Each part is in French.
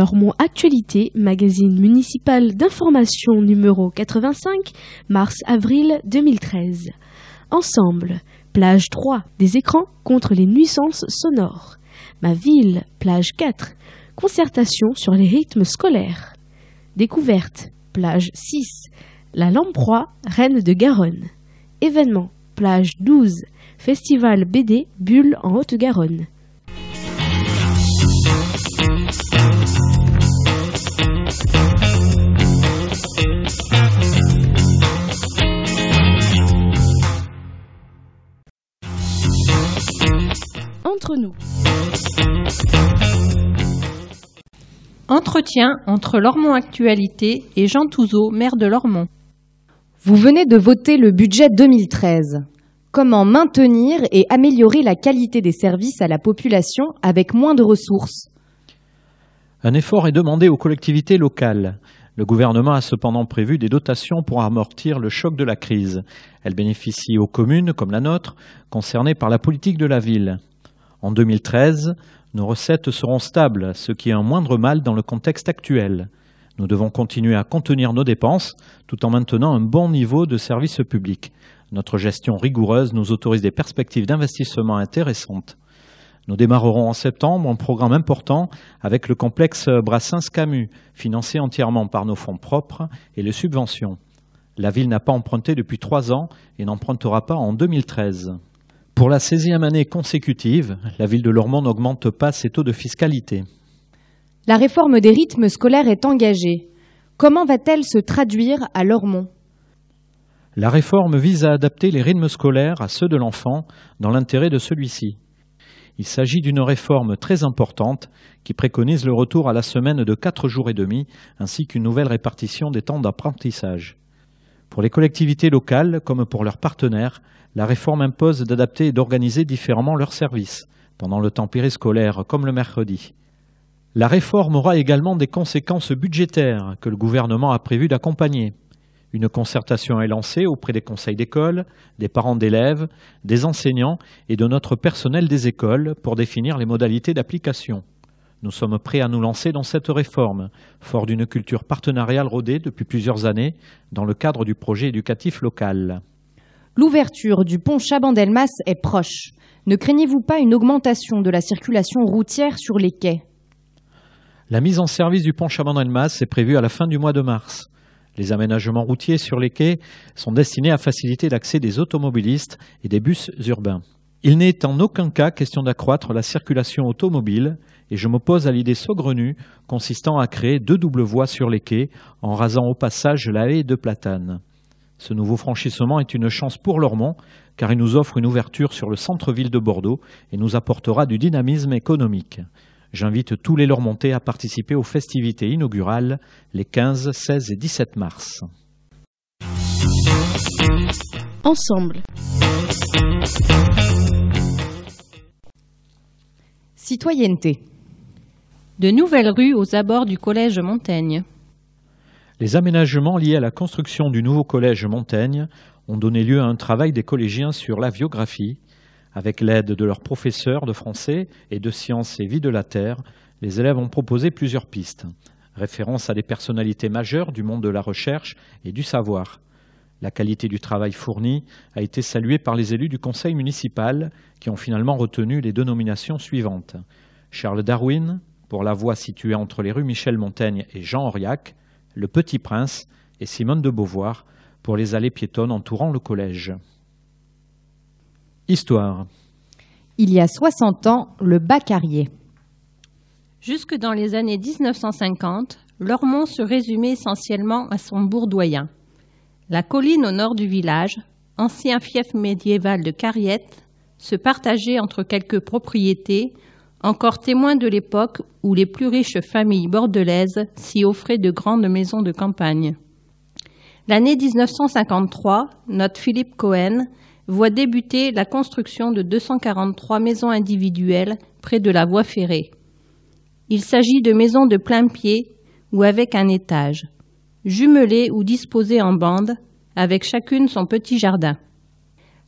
Lormont Actualité, magazine municipal d'information numéro 85, mars-avril 2013. Ensemble, plage 3, des écrans contre les nuisances sonores. Ma ville, plage 4, concertation sur les rythmes scolaires. Découverte, plage 6, la Lamproie, reine de Garonne. Événement, plage 12, festival BD Bulle en Haute-Garonne. Entre nous. Entretien entre Lormont Actualité et Jean Touzeau, maire de Lormont. Vous venez de voter le budget 2013. Comment maintenir et améliorer la qualité des services à la population avec moins de ressources? Un effort est demandé aux collectivités locales. Le gouvernement a cependant prévu des dotations pour amortir le choc de la crise. Elles bénéficient aux communes, comme la nôtre, concernées par la politique de la ville. En 2013, nos recettes seront stables, ce qui est un moindre mal dans le contexte actuel. Nous devons continuer à contenir nos dépenses tout en maintenant un bon niveau de service public. Notre gestion rigoureuse nous autorise des perspectives d'investissement intéressantes. Nous démarrerons en septembre un programme important avec le complexe Brassens-Camus, financé entièrement par nos fonds propres et les subventions. La ville n'a pas emprunté depuis trois ans et n'empruntera pas en 2013. Pour la 16e année consécutive, la ville de Lormont n'augmente pas ses taux de fiscalité. La réforme des rythmes scolaires est engagée. Comment va-t-elle se traduire à Lormont? La réforme vise à adapter les rythmes scolaires à ceux de l'enfant dans l'intérêt de celui-ci. Il s'agit d'une réforme très importante qui préconise le retour à la semaine de quatre jours et demi ainsi qu'une nouvelle répartition des temps d'apprentissage. Pour les collectivités locales, comme pour leurs partenaires, la réforme impose d'adapter et d'organiser différemment leurs services, pendant le temps périscolaire comme le mercredi. La réforme aura également des conséquences budgétaires que le gouvernement a prévu d'accompagner. Une concertation est lancée auprès des conseils d'école, des parents d'élèves, des enseignants et de notre personnel des écoles pour définir les modalités d'application. Nous sommes prêts à nous lancer dans cette réforme, fort d'une culture partenariale rodée depuis plusieurs années dans le cadre du projet éducatif local. L'ouverture du pont Chabandelmas est proche. Ne craignez-vous pas une augmentation de la circulation routière sur les quais? La mise en service du pont Chabandelmas est prévue à la fin du mois de mars. Les aménagements routiers sur les quais sont destinés à faciliter l'accès des automobilistes et des bus urbains. Il n'est en aucun cas question d'accroître la circulation automobile et je m'oppose à l'idée saugrenue consistant à créer deux doubles voies sur les quais en rasant au passage la haie de platane. Ce nouveau franchissement est une chance pour Lormont car il nous offre une ouverture sur le centre-ville de Bordeaux et nous apportera du dynamisme économique. J'invite tous les Lormontais à participer aux festivités inaugurales les 15, 16 et 17 mars. Ensemble. Citoyenneté. De nouvelles rues aux abords du collège Montaigne. Les aménagements liés à la construction du nouveau collège Montaigne ont donné lieu à un travail des collégiens sur la biographie. Avec l'aide de leurs professeurs de français et de sciences et vie de la Terre, les élèves ont proposé plusieurs pistes. Référence à des personnalités majeures du monde de la recherche et du savoir. La qualité du travail fourni a été saluée par les élus du conseil municipal qui ont finalement retenu les dénominations suivantes. Charles Darwin, pour la voie située entre les rues Michel Montaigne et Jean Auriac, Le Petit Prince et Simone de Beauvoir, pour les allées piétonnes entourant le collège. Histoire. Il y a 60 ans, le Bas-Carrier. Jusque dans les années 1950, Lormont se résumait essentiellement à son bourdoyen. La colline au nord du village, ancien fief médiéval de Cariette, se partageait entre quelques propriétés, encore témoins de l'époque où les plus riches familles bordelaises s'y offraient de grandes maisons de campagne. L'année 1953, notre Philippe Cohen voit débuter la construction de 243 maisons individuelles près de la voie ferrée. Il s'agit de maisons de plein pied ou avec un étage jumelées ou disposées en bande, avec chacune son petit jardin.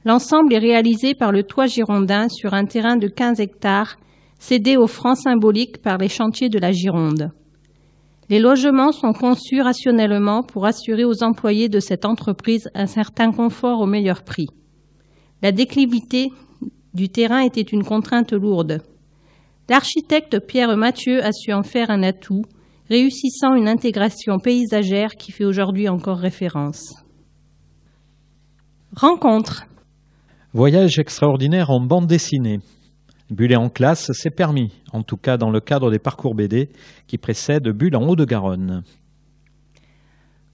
L'ensemble est réalisé par le toit girondin sur un terrain de 15 hectares, cédé aux francs symboliques par les chantiers de la Gironde. Les logements sont conçus rationnellement pour assurer aux employés de cette entreprise un certain confort au meilleur prix. La déclivité du terrain était une contrainte lourde. L'architecte Pierre Mathieu a su en faire un atout, réussissant une intégration paysagère qui fait aujourd'hui encore référence. Rencontre. Voyage extraordinaire en bande dessinée. Bulle en classe, c'est permis, en tout cas dans le cadre des parcours BD qui précèdent Bulle en Haut-de-Garonne.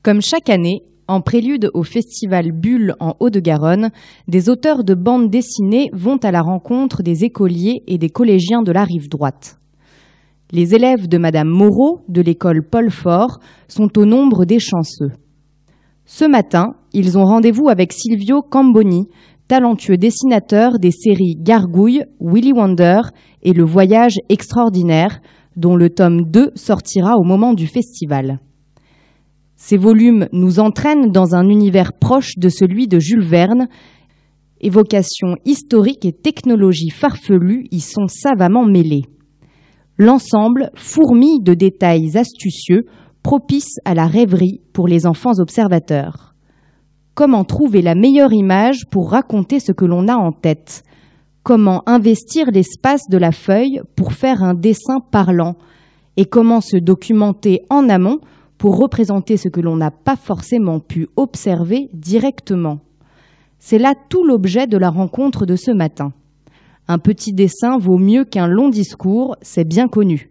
Comme chaque année, en prélude au festival Bulle en Haut-de-Garonne, des auteurs de bandes dessinées vont à la rencontre des écoliers et des collégiens de la rive droite. Les élèves de Madame Moreau de l'école Paul Fort sont au nombre des chanceux. Ce matin, ils ont rendez-vous avec Silvio Camboni, talentueux dessinateur des séries Gargouille, Willy Wonder et Le Voyage extraordinaire, dont le tome 2 sortira au moment du festival. Ces volumes nous entraînent dans un univers proche de celui de Jules Verne. Évocations historiques et technologies farfelues y sont savamment mêlées. L'ensemble fourmille de détails astucieux, propices à la rêverie pour les enfants observateurs. Comment trouver la meilleure image pour raconter ce que l'on a en tête Comment investir l'espace de la feuille pour faire un dessin parlant Et comment se documenter en amont pour représenter ce que l'on n'a pas forcément pu observer directement C'est là tout l'objet de la rencontre de ce matin. Un petit dessin vaut mieux qu'un long discours, c'est bien connu.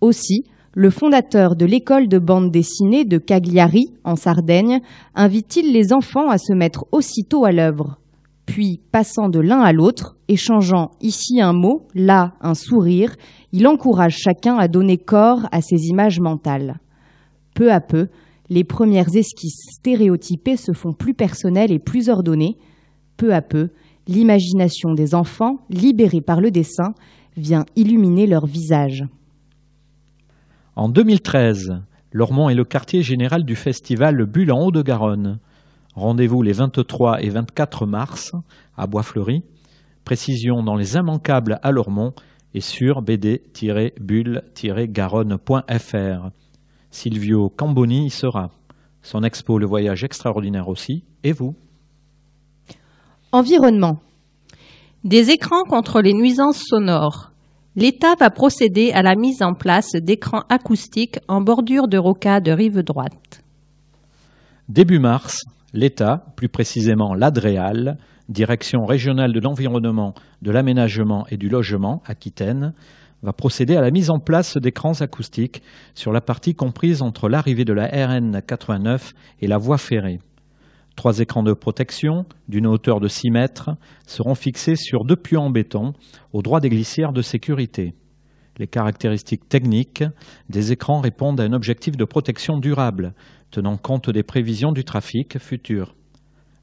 Aussi, le fondateur de l'école de bande dessinée de Cagliari, en Sardaigne, invite-t-il les enfants à se mettre aussitôt à l'œuvre. Puis, passant de l'un à l'autre, échangeant ici un mot, là un sourire, il encourage chacun à donner corps à ses images mentales. Peu à peu, les premières esquisses stéréotypées se font plus personnelles et plus ordonnées. Peu à peu, l'imagination des enfants, libérée par le dessin, vient illuminer leur visage. En 2013, Lormont est le quartier général du festival Bulle en Haut-de-Garonne. Rendez-vous les 23 et 24 mars à Bois-Fleuri. Précision dans les immanquables à Lormont et sur bd-bulle-garonne.fr. Silvio Camboni y sera. Son expo Le Voyage extraordinaire aussi. Et vous? Environnement. Des écrans contre les nuisances sonores. L'État va procéder à la mise en place d'écrans acoustiques en bordure de rocade rive droite. Début mars, l'État, plus précisément l'ADREAL, Direction régionale de l'environnement, de l'aménagement et du logement, Aquitaine, va procéder à la mise en place d'écrans acoustiques sur la partie comprise entre l'arrivée de la RN 89 et la voie ferrée. Trois écrans de protection, d'une hauteur de 6 mètres, seront fixés sur deux puits en béton, au droit des glissières de sécurité. Les caractéristiques techniques des écrans répondent à un objectif de protection durable, tenant compte des prévisions du trafic futur.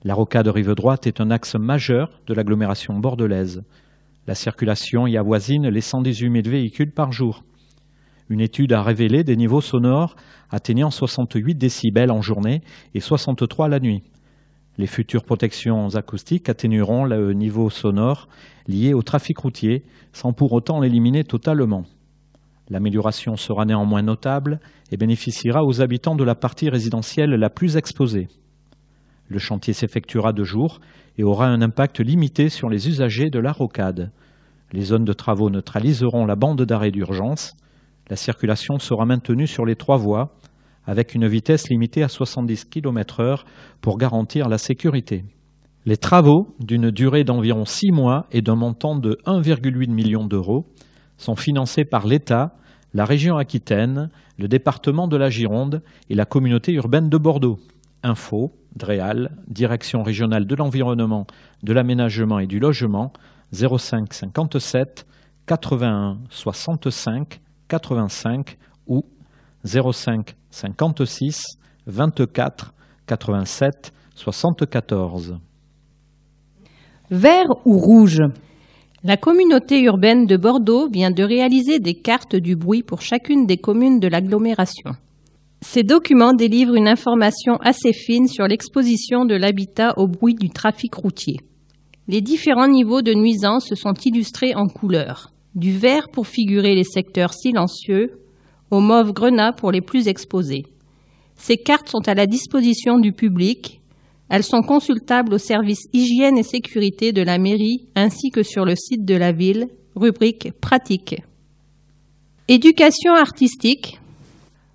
La rocade rive droite est un axe majeur de l'agglomération bordelaise. La circulation y avoisine les 118 000 véhicules par jour. Une étude a révélé des niveaux sonores atteignant 68 décibels en journée et 63 la nuit. Les futures protections acoustiques atténueront le niveau sonore lié au trafic routier sans pour autant l'éliminer totalement. L'amélioration sera néanmoins notable et bénéficiera aux habitants de la partie résidentielle la plus exposée. Le chantier s'effectuera de jour et aura un impact limité sur les usagers de la rocade. Les zones de travaux neutraliseront la bande d'arrêt d'urgence. La circulation sera maintenue sur les trois voies avec une vitesse limitée à 70 km heure pour garantir la sécurité. Les travaux, d'une durée d'environ six mois et d'un montant de 1,8 million d'euros, sont financés par l'État, la région Aquitaine, le département de la Gironde et la communauté urbaine de Bordeaux. Info, DREAL, Direction régionale de l'environnement, de l'aménagement et du logement, 05 57 81 65 85 ou 05 56 24 87 74. Vert ou rouge? La communauté urbaine de Bordeaux vient de réaliser des cartes du bruit pour chacune des communes de l'agglomération. Ces documents délivrent une information assez fine sur l'exposition de l'habitat au bruit du trafic routier. Les différents niveaux de nuisance sont illustrés en couleurs, du vert pour figurer les secteurs silencieux, au mauve grenat pour les plus exposés. Ces cartes sont à la disposition du public. Elles sont consultables au service hygiène et sécurité de la mairie ainsi que sur le site de la ville, rubrique pratique. Éducation artistique.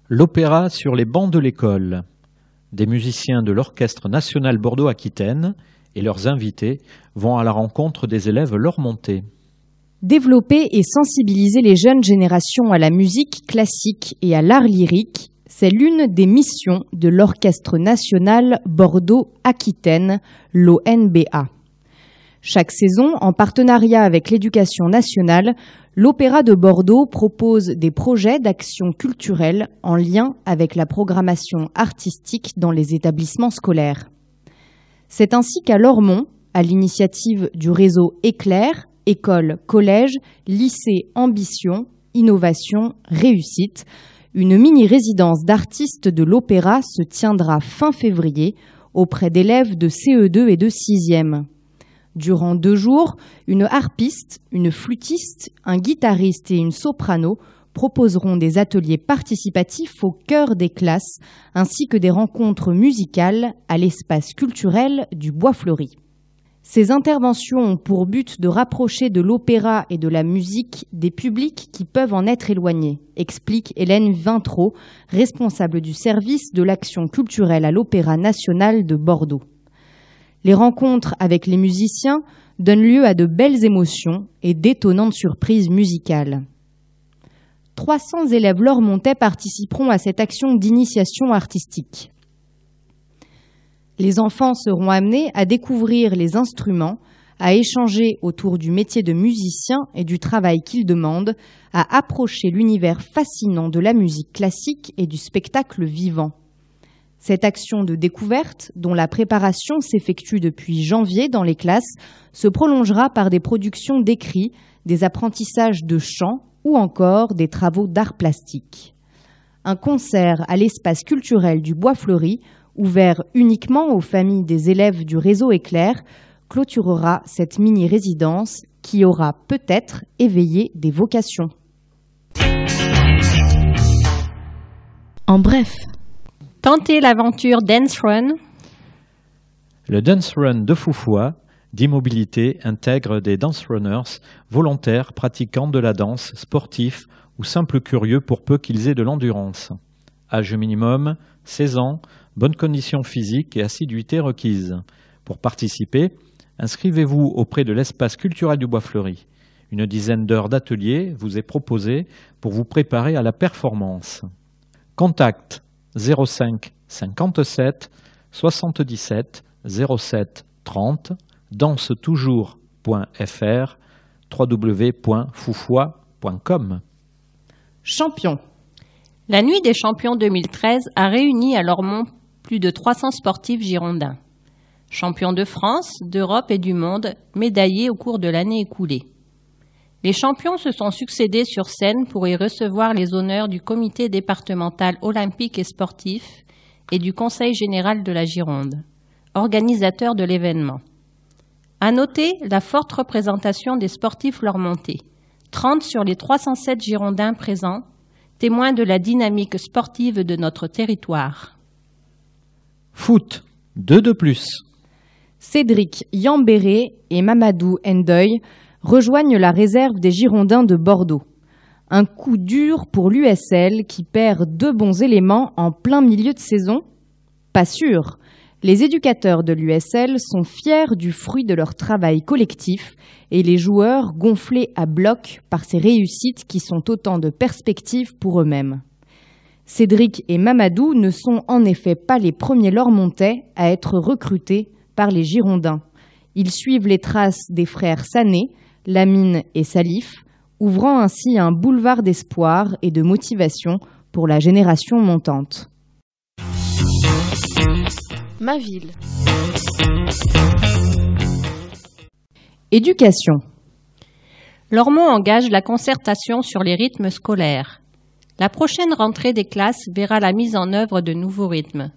L'opéra sur les bancs de l'école. Des musiciens de l'Orchestre national Bordeaux-Aquitaine et leurs invités vont à la rencontre des élèves leur montée. Développer et sensibiliser les jeunes générations à la musique classique et à l'art lyrique, c'est l'une des missions de l'Orchestre national Bordeaux-Aquitaine, l'ONBA. Chaque saison, en partenariat avec l'éducation nationale, l'Opéra de Bordeaux propose des projets d'action culturelle en lien avec la programmation artistique dans les établissements scolaires. C'est ainsi qu'à Lormont, à l'initiative du réseau Éclair, école, collège, lycée Ambition, Innovation, Réussite, une mini-résidence d'artistes de l'opéra se tiendra fin février auprès d'élèves de CE2 et de 6e. Durant deux jours, une harpiste, une flûtiste, un guitariste et une soprano proposeront des ateliers participatifs au cœur des classes ainsi que des rencontres musicales à l'espace culturel du Bois Fleuri. Ces interventions ont pour but de rapprocher de l'opéra et de la musique des publics qui peuvent en être éloignés, explique Hélène Vintraud, responsable du service de l'action culturelle à l'Opéra national de Bordeaux. Les rencontres avec les musiciens donnent lieu à de belles émotions et d'étonnantes surprises musicales. 300 élèves lormontais participeront à cette action d'initiation artistique. Les enfants seront amenés à découvrir les instruments, à échanger autour du métier de musicien et du travail qu'il demande, à approcher l'univers fascinant de la musique classique et du spectacle vivant. Cette action de découverte, dont la préparation s'effectue depuis janvier dans les classes, se prolongera par des productions d'écrits, des apprentissages de chant ou encore des travaux d'art plastique. Un concert à l'espace culturel du Bois Fleuri, ouvert uniquement aux familles des élèves du réseau Éclair, clôturera cette mini-résidence qui aura peut-être éveillé des vocations. En bref, Tentez l'aventure Dance Run. Le Dance Run de Foufoua d'immobilité intègre des dance runners volontaires pratiquant de la danse, sportifs ou simples curieux pour peu qu'ils aient de l'endurance. Âge minimum 16 ans, bonnes conditions physiques et assiduité requises. Pour participer, inscrivez-vous auprès de l'espace culturel du Bois Fleuri. Une dizaine d'heures d'atelier vous est proposée pour vous préparer à la performance. Contact 05 57 77 07 30 dansetoujours.fr www.foufois.com Champion. La Nuit des Champions 2013 a réuni à Lormont plus de 300 sportifs girondins. Champions de France, d'Europe et du monde, médaillés au cours de l'année écoulée. Les champions se sont succédés sur scène pour y recevoir les honneurs du comité départemental olympique et sportif et du Conseil général de la Gironde, organisateur de l'événement. À noter la forte représentation des sportifs lormontais, 30 sur les 307 Girondins présents, témoin de la dynamique sportive de notre territoire. Foot, deux de plus. Cédric Yambéré et Mamadou Ndoy rejoignent la réserve des Girondins de Bordeaux. Un coup dur pour l'USL qui perd deux bons éléments en plein milieu de saison Pas sûr. Les éducateurs de l'USL sont fiers du fruit de leur travail collectif et les joueurs gonflés à bloc par ces réussites qui sont autant de perspectives pour eux-mêmes. Cédric et Mamadou ne sont en effet pas les premiers Lormontais à être recrutés par les Girondins. Ils suivent les traces des frères Sané, Lamine et Salif, ouvrant ainsi un boulevard d'espoir et de motivation pour la génération montante. ma ville. Éducation. Lormont engage la concertation sur les rythmes scolaires. La prochaine rentrée des classes verra la mise en œuvre de nouveaux rythmes.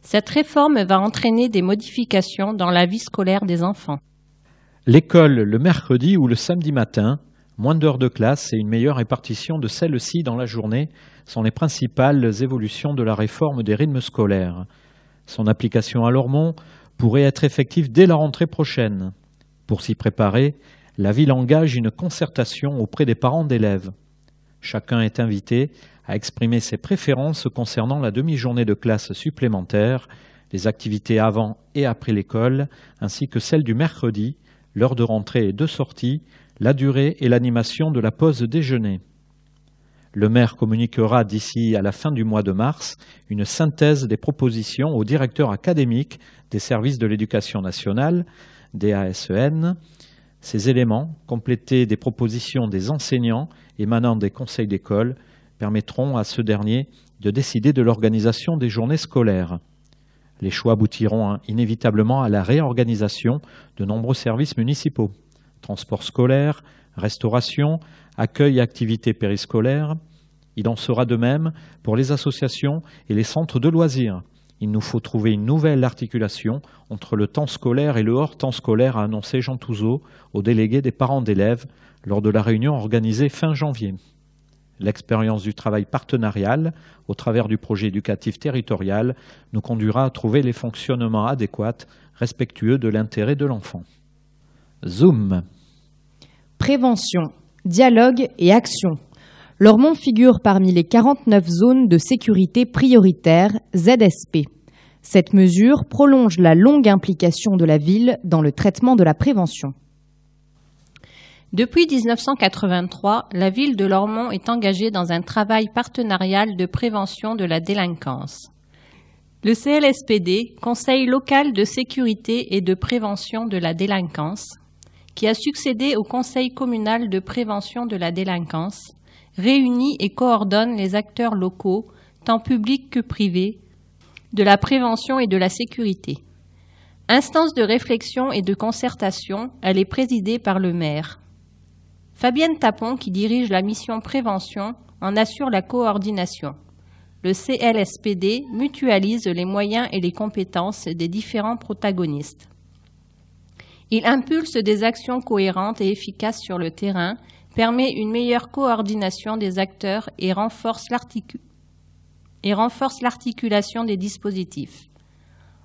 Cette réforme va entraîner des modifications dans la vie scolaire des enfants. L'école le mercredi ou le samedi matin, Moins d'heures de classe et une meilleure répartition de celles-ci dans la journée sont les principales évolutions de la réforme des rythmes scolaires. Son application à Lormont pourrait être effective dès la rentrée prochaine. Pour s'y préparer, la ville engage une concertation auprès des parents d'élèves. Chacun est invité à exprimer ses préférences concernant la demi-journée de classe supplémentaire, les activités avant et après l'école, ainsi que celles du mercredi, l'heure de rentrée et de sortie, la durée et l'animation de la pause déjeuner. Le maire communiquera d'ici à la fin du mois de mars une synthèse des propositions au directeur académique des services de l'éducation nationale, DASEN. Ces éléments, complétés des propositions des enseignants émanant des conseils d'école, permettront à ce dernier de décider de l'organisation des journées scolaires. Les choix aboutiront hein, inévitablement à la réorganisation de nombreux services municipaux transport scolaire, restauration, accueil et activités périscolaires. Il en sera de même pour les associations et les centres de loisirs. Il nous faut trouver une nouvelle articulation entre le temps scolaire et le hors-temps scolaire, a annoncé Jean Touzeau au délégué des parents d'élèves lors de la réunion organisée fin janvier. L'expérience du travail partenarial, au travers du projet éducatif territorial, nous conduira à trouver les fonctionnements adéquats, respectueux de l'intérêt de l'enfant. Zoom. Prévention, dialogue et action. Lormont figure parmi les 49 zones de sécurité prioritaires ZSP. Cette mesure prolonge la longue implication de la ville dans le traitement de la prévention. Depuis 1983, la ville de Lormont est engagée dans un travail partenarial de prévention de la délinquance. Le CLSPD, Conseil local de sécurité et de prévention de la délinquance, qui a succédé au Conseil communal de prévention de la délinquance, réunit et coordonne les acteurs locaux, tant publics que privés, de la prévention et de la sécurité. Instance de réflexion et de concertation, elle est présidée par le maire. Fabienne Tapon, qui dirige la mission prévention, en assure la coordination. Le CLSPD mutualise les moyens et les compétences des différents protagonistes. Il impulse des actions cohérentes et efficaces sur le terrain, permet une meilleure coordination des acteurs et renforce l'articulation des dispositifs.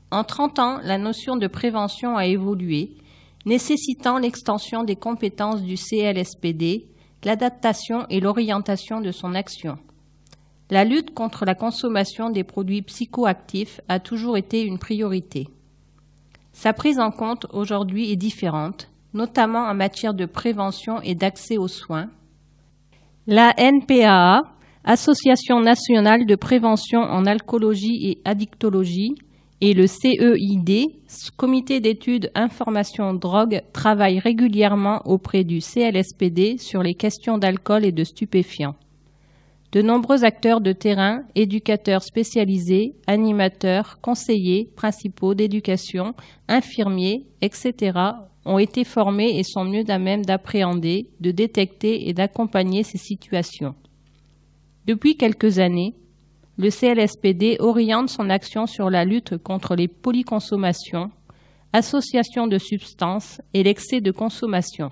En 30 ans, la notion de prévention a évolué, nécessitant l'extension des compétences du CLSPD, l'adaptation et l'orientation de son action. La lutte contre la consommation des produits psychoactifs a toujours été une priorité. Sa prise en compte aujourd'hui est différente, notamment en matière de prévention et d'accès aux soins. La NPAA, Association nationale de prévention en alcoolologie et addictologie, et le CEID, Comité d'études information drogue, travaillent régulièrement auprès du CLSPD sur les questions d'alcool et de stupéfiants. De nombreux acteurs de terrain, éducateurs spécialisés, animateurs, conseillers principaux d'éducation, infirmiers, etc., ont été formés et sont mieux à même d'appréhender, de détecter et d'accompagner ces situations. Depuis quelques années, le CLSPD oriente son action sur la lutte contre les polyconsommations, associations de substances et l'excès de consommation.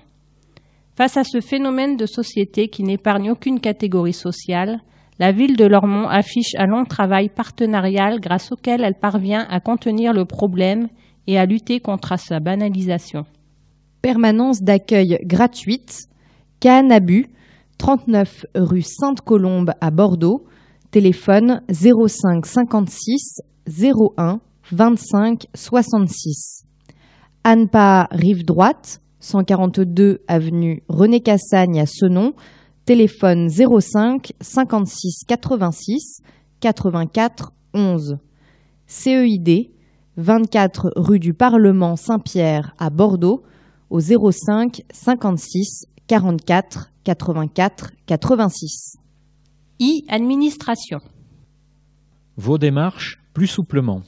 Face à ce phénomène de société qui n'épargne aucune catégorie sociale, la ville de Lormont affiche un long travail partenarial grâce auquel elle parvient à contenir le problème et à lutter contre sa banalisation. Permanence d'accueil gratuite, Canabu, 39 rue Sainte-Colombe à Bordeaux, téléphone 05 56 01 25 66. Anpa Rive Droite, 142 avenue René Cassagne à Senon, téléphone 05 56 86 84 11. CEID 24 rue du Parlement Saint-Pierre à Bordeaux au 05 56 44 84 86. E-administration. Vos démarches plus souplement.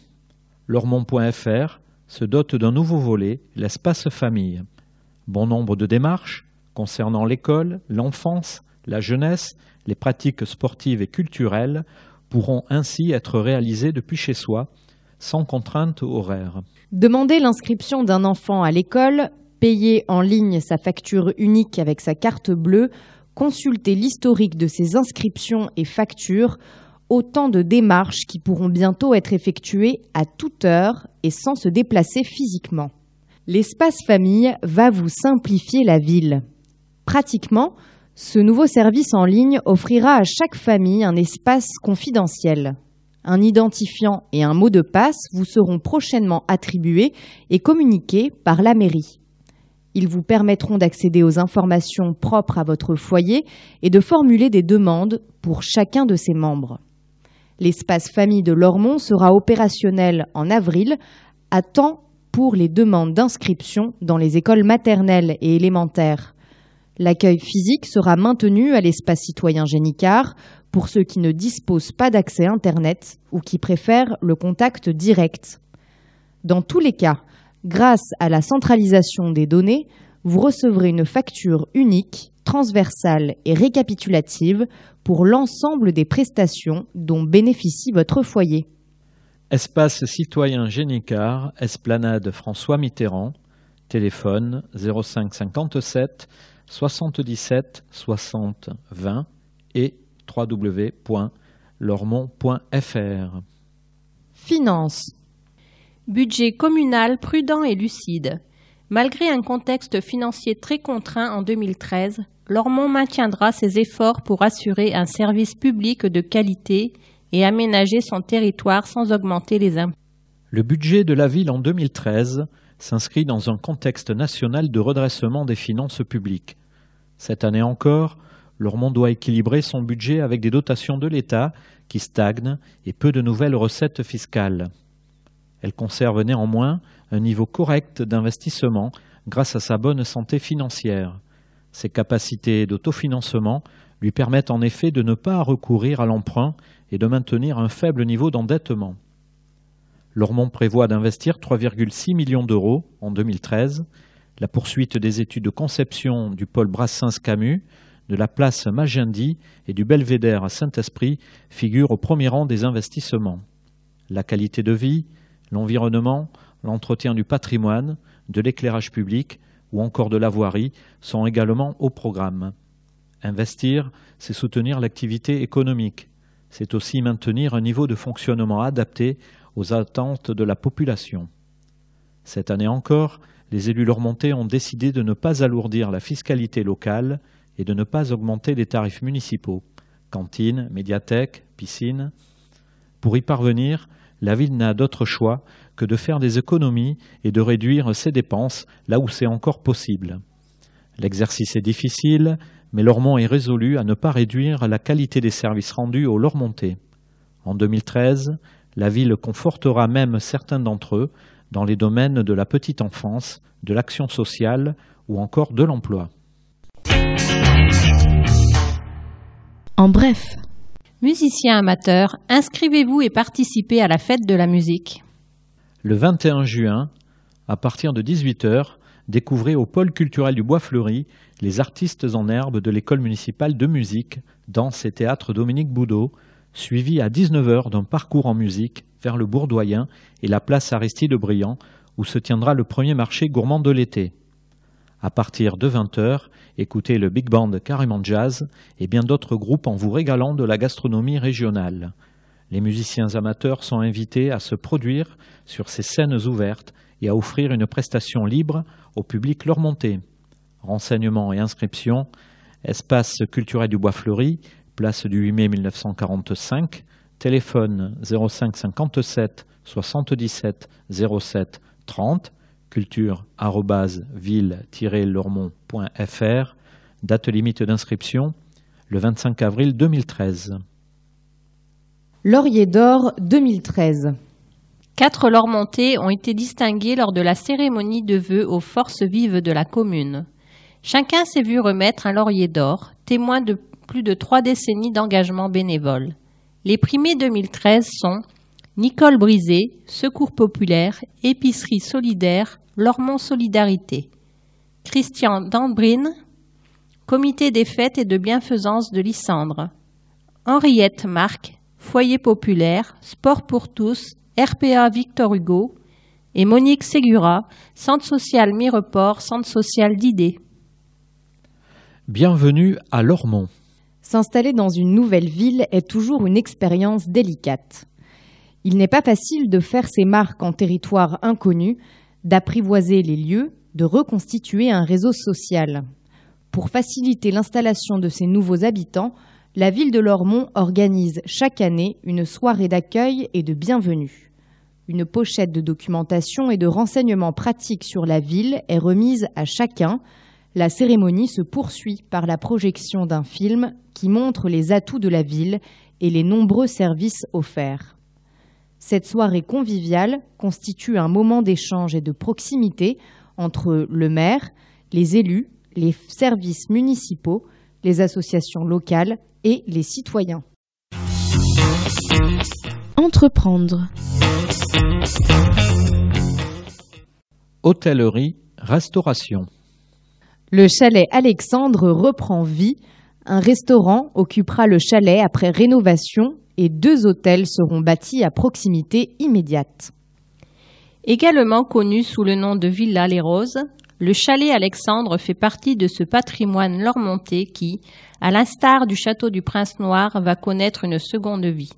Lormont.fr se dote d'un nouveau volet, l'espace famille. Bon nombre de démarches concernant l'école, l'enfance, la jeunesse, les pratiques sportives et culturelles pourront ainsi être réalisées depuis chez soi, sans contrainte horaire. Demander l'inscription d'un enfant à l'école payer en ligne sa facture unique avec sa carte bleue, consulter l'historique de ses inscriptions et factures, autant de démarches qui pourront bientôt être effectuées à toute heure et sans se déplacer physiquement. L'espace famille va vous simplifier la ville. Pratiquement, ce nouveau service en ligne offrira à chaque famille un espace confidentiel. Un identifiant et un mot de passe vous seront prochainement attribués et communiqués par la mairie. Ils vous permettront d'accéder aux informations propres à votre foyer et de formuler des demandes pour chacun de ses membres. L'espace famille de Lormont sera opérationnel en avril, à temps pour les demandes d'inscription dans les écoles maternelles et élémentaires. L'accueil physique sera maintenu à l'espace citoyen Génicard pour ceux qui ne disposent pas d'accès Internet ou qui préfèrent le contact direct. Dans tous les cas, grâce à la centralisation des données, vous recevrez une facture unique, transversale et récapitulative pour l'ensemble des prestations dont bénéficie votre foyer. Espace citoyen Génicard, Esplanade François Mitterrand, téléphone 05 57 77 60 20 et www.lormont.fr. Finances. Budget communal prudent et lucide. Malgré un contexte financier très contraint en 2013, Lormont maintiendra ses efforts pour assurer un service public de qualité et aménager son territoire sans augmenter les impôts. Le budget de la ville en 2013 s'inscrit dans un contexte national de redressement des finances publiques. Cette année encore, Lormont doit équilibrer son budget avec des dotations de l'État qui stagnent et peu de nouvelles recettes fiscales. Elle conserve néanmoins un niveau correct d'investissement grâce à sa bonne santé financière. Ses capacités d'autofinancement lui permettent en effet de ne pas recourir à l'emprunt et de maintenir un faible niveau d'endettement. Lormont prévoit d'investir 3,6 millions d'euros en 2013. La poursuite des études de conception du pôle Brassens-Camus de la place Magendie et du belvédère Saint-Esprit figurent au premier rang des investissements. La qualité de vie, l'environnement, l'entretien du patrimoine, de l'éclairage public ou encore de la voirie sont également au programme. Investir, c'est soutenir l'activité économique. C'est aussi maintenir un niveau de fonctionnement adapté aux attentes de la population. Cette année encore, les élus lormontais ont décidé de ne pas alourdir la fiscalité locale et de ne pas augmenter les tarifs municipaux, cantines, médiathèques, piscines. Pour y parvenir, la ville n'a d'autre choix que de faire des économies et de réduire ses dépenses là où c'est encore possible. L'exercice est difficile, mais Lormont est résolu à ne pas réduire la qualité des services rendus aux Lormontais. En 2013, la ville confortera même certains d'entre eux dans les domaines de la petite enfance, de l'action sociale ou encore de l'emploi. En bref, Musiciens amateurs, inscrivez-vous et participez à la fête de la musique. Le 21 juin, à partir de 18h, découvrez au pôle culturel du Bois Fleuri les artistes en herbe de l'école municipale de musique, danse et théâtre Dominique Boudot, suivi à 19h d'un parcours en musique vers le Bourdoyen et la place Aristide Briand, où se tiendra le premier marché gourmand de l'été. À partir de 20h, écoutez le Big Band Carrément Jazz et bien d'autres groupes en vous régalant de la gastronomie régionale. Les musiciens amateurs sont invités à se produire sur ces scènes ouvertes et à offrir une prestation libre au public leur montée. Renseignements et inscriptions, espace culturel du Bois Fleuri, place du 8 mai 1945, téléphone 05 57 77 07 30 culture-ville-lormont.fr, date limite d'inscription le 25 avril 2013. Laurier d'or 2013. Quatre Lormontais ont été distingués lors de la cérémonie de vœux aux forces vives de la commune. Chacun s'est vu remettre un laurier d'or, témoin de plus de trois décennies d'engagement bénévole. Les primés 2013 sont Nicole Brisé, Secours populaire, Épicerie solidaire, Lormont Solidarité. Christian Dandbrine, Comité des fêtes et de bienfaisance de Lysandre. Henriette Marc, Foyer populaire, Sport pour tous, RPA Victor Hugo. et Monique Ségura, Centre social Mireport, Centre social d'idées. Bienvenue à Lormont. S'installer dans une nouvelle ville est toujours une expérience délicate. Il n'est pas facile de faire ses marques en territoire inconnu, d'apprivoiser les lieux, de reconstituer un réseau social. Pour faciliter l'installation de ces nouveaux habitants, la ville de Lormont organise chaque année une soirée d'accueil et de bienvenue. Une pochette de documentation et de renseignements pratiques sur la ville est remise à chacun. La cérémonie se poursuit par la projection d'un film qui montre les atouts de la ville et les nombreux services offerts. Cette soirée conviviale constitue un moment d'échange et de proximité entre le maire, les élus, les services municipaux, les associations locales et les citoyens. Entreprendre. Hôtellerie, restauration. Le chalet Alexandre reprend vie. Un restaurant occupera le chalet après rénovation et deux hôtels seront bâtis à proximité immédiate. Également connu sous le nom de Villa Les Roses, le chalet Alexandre fait partie de ce patrimoine lormontais qui, à l'instar du château du Prince Noir, va connaître une seconde vie.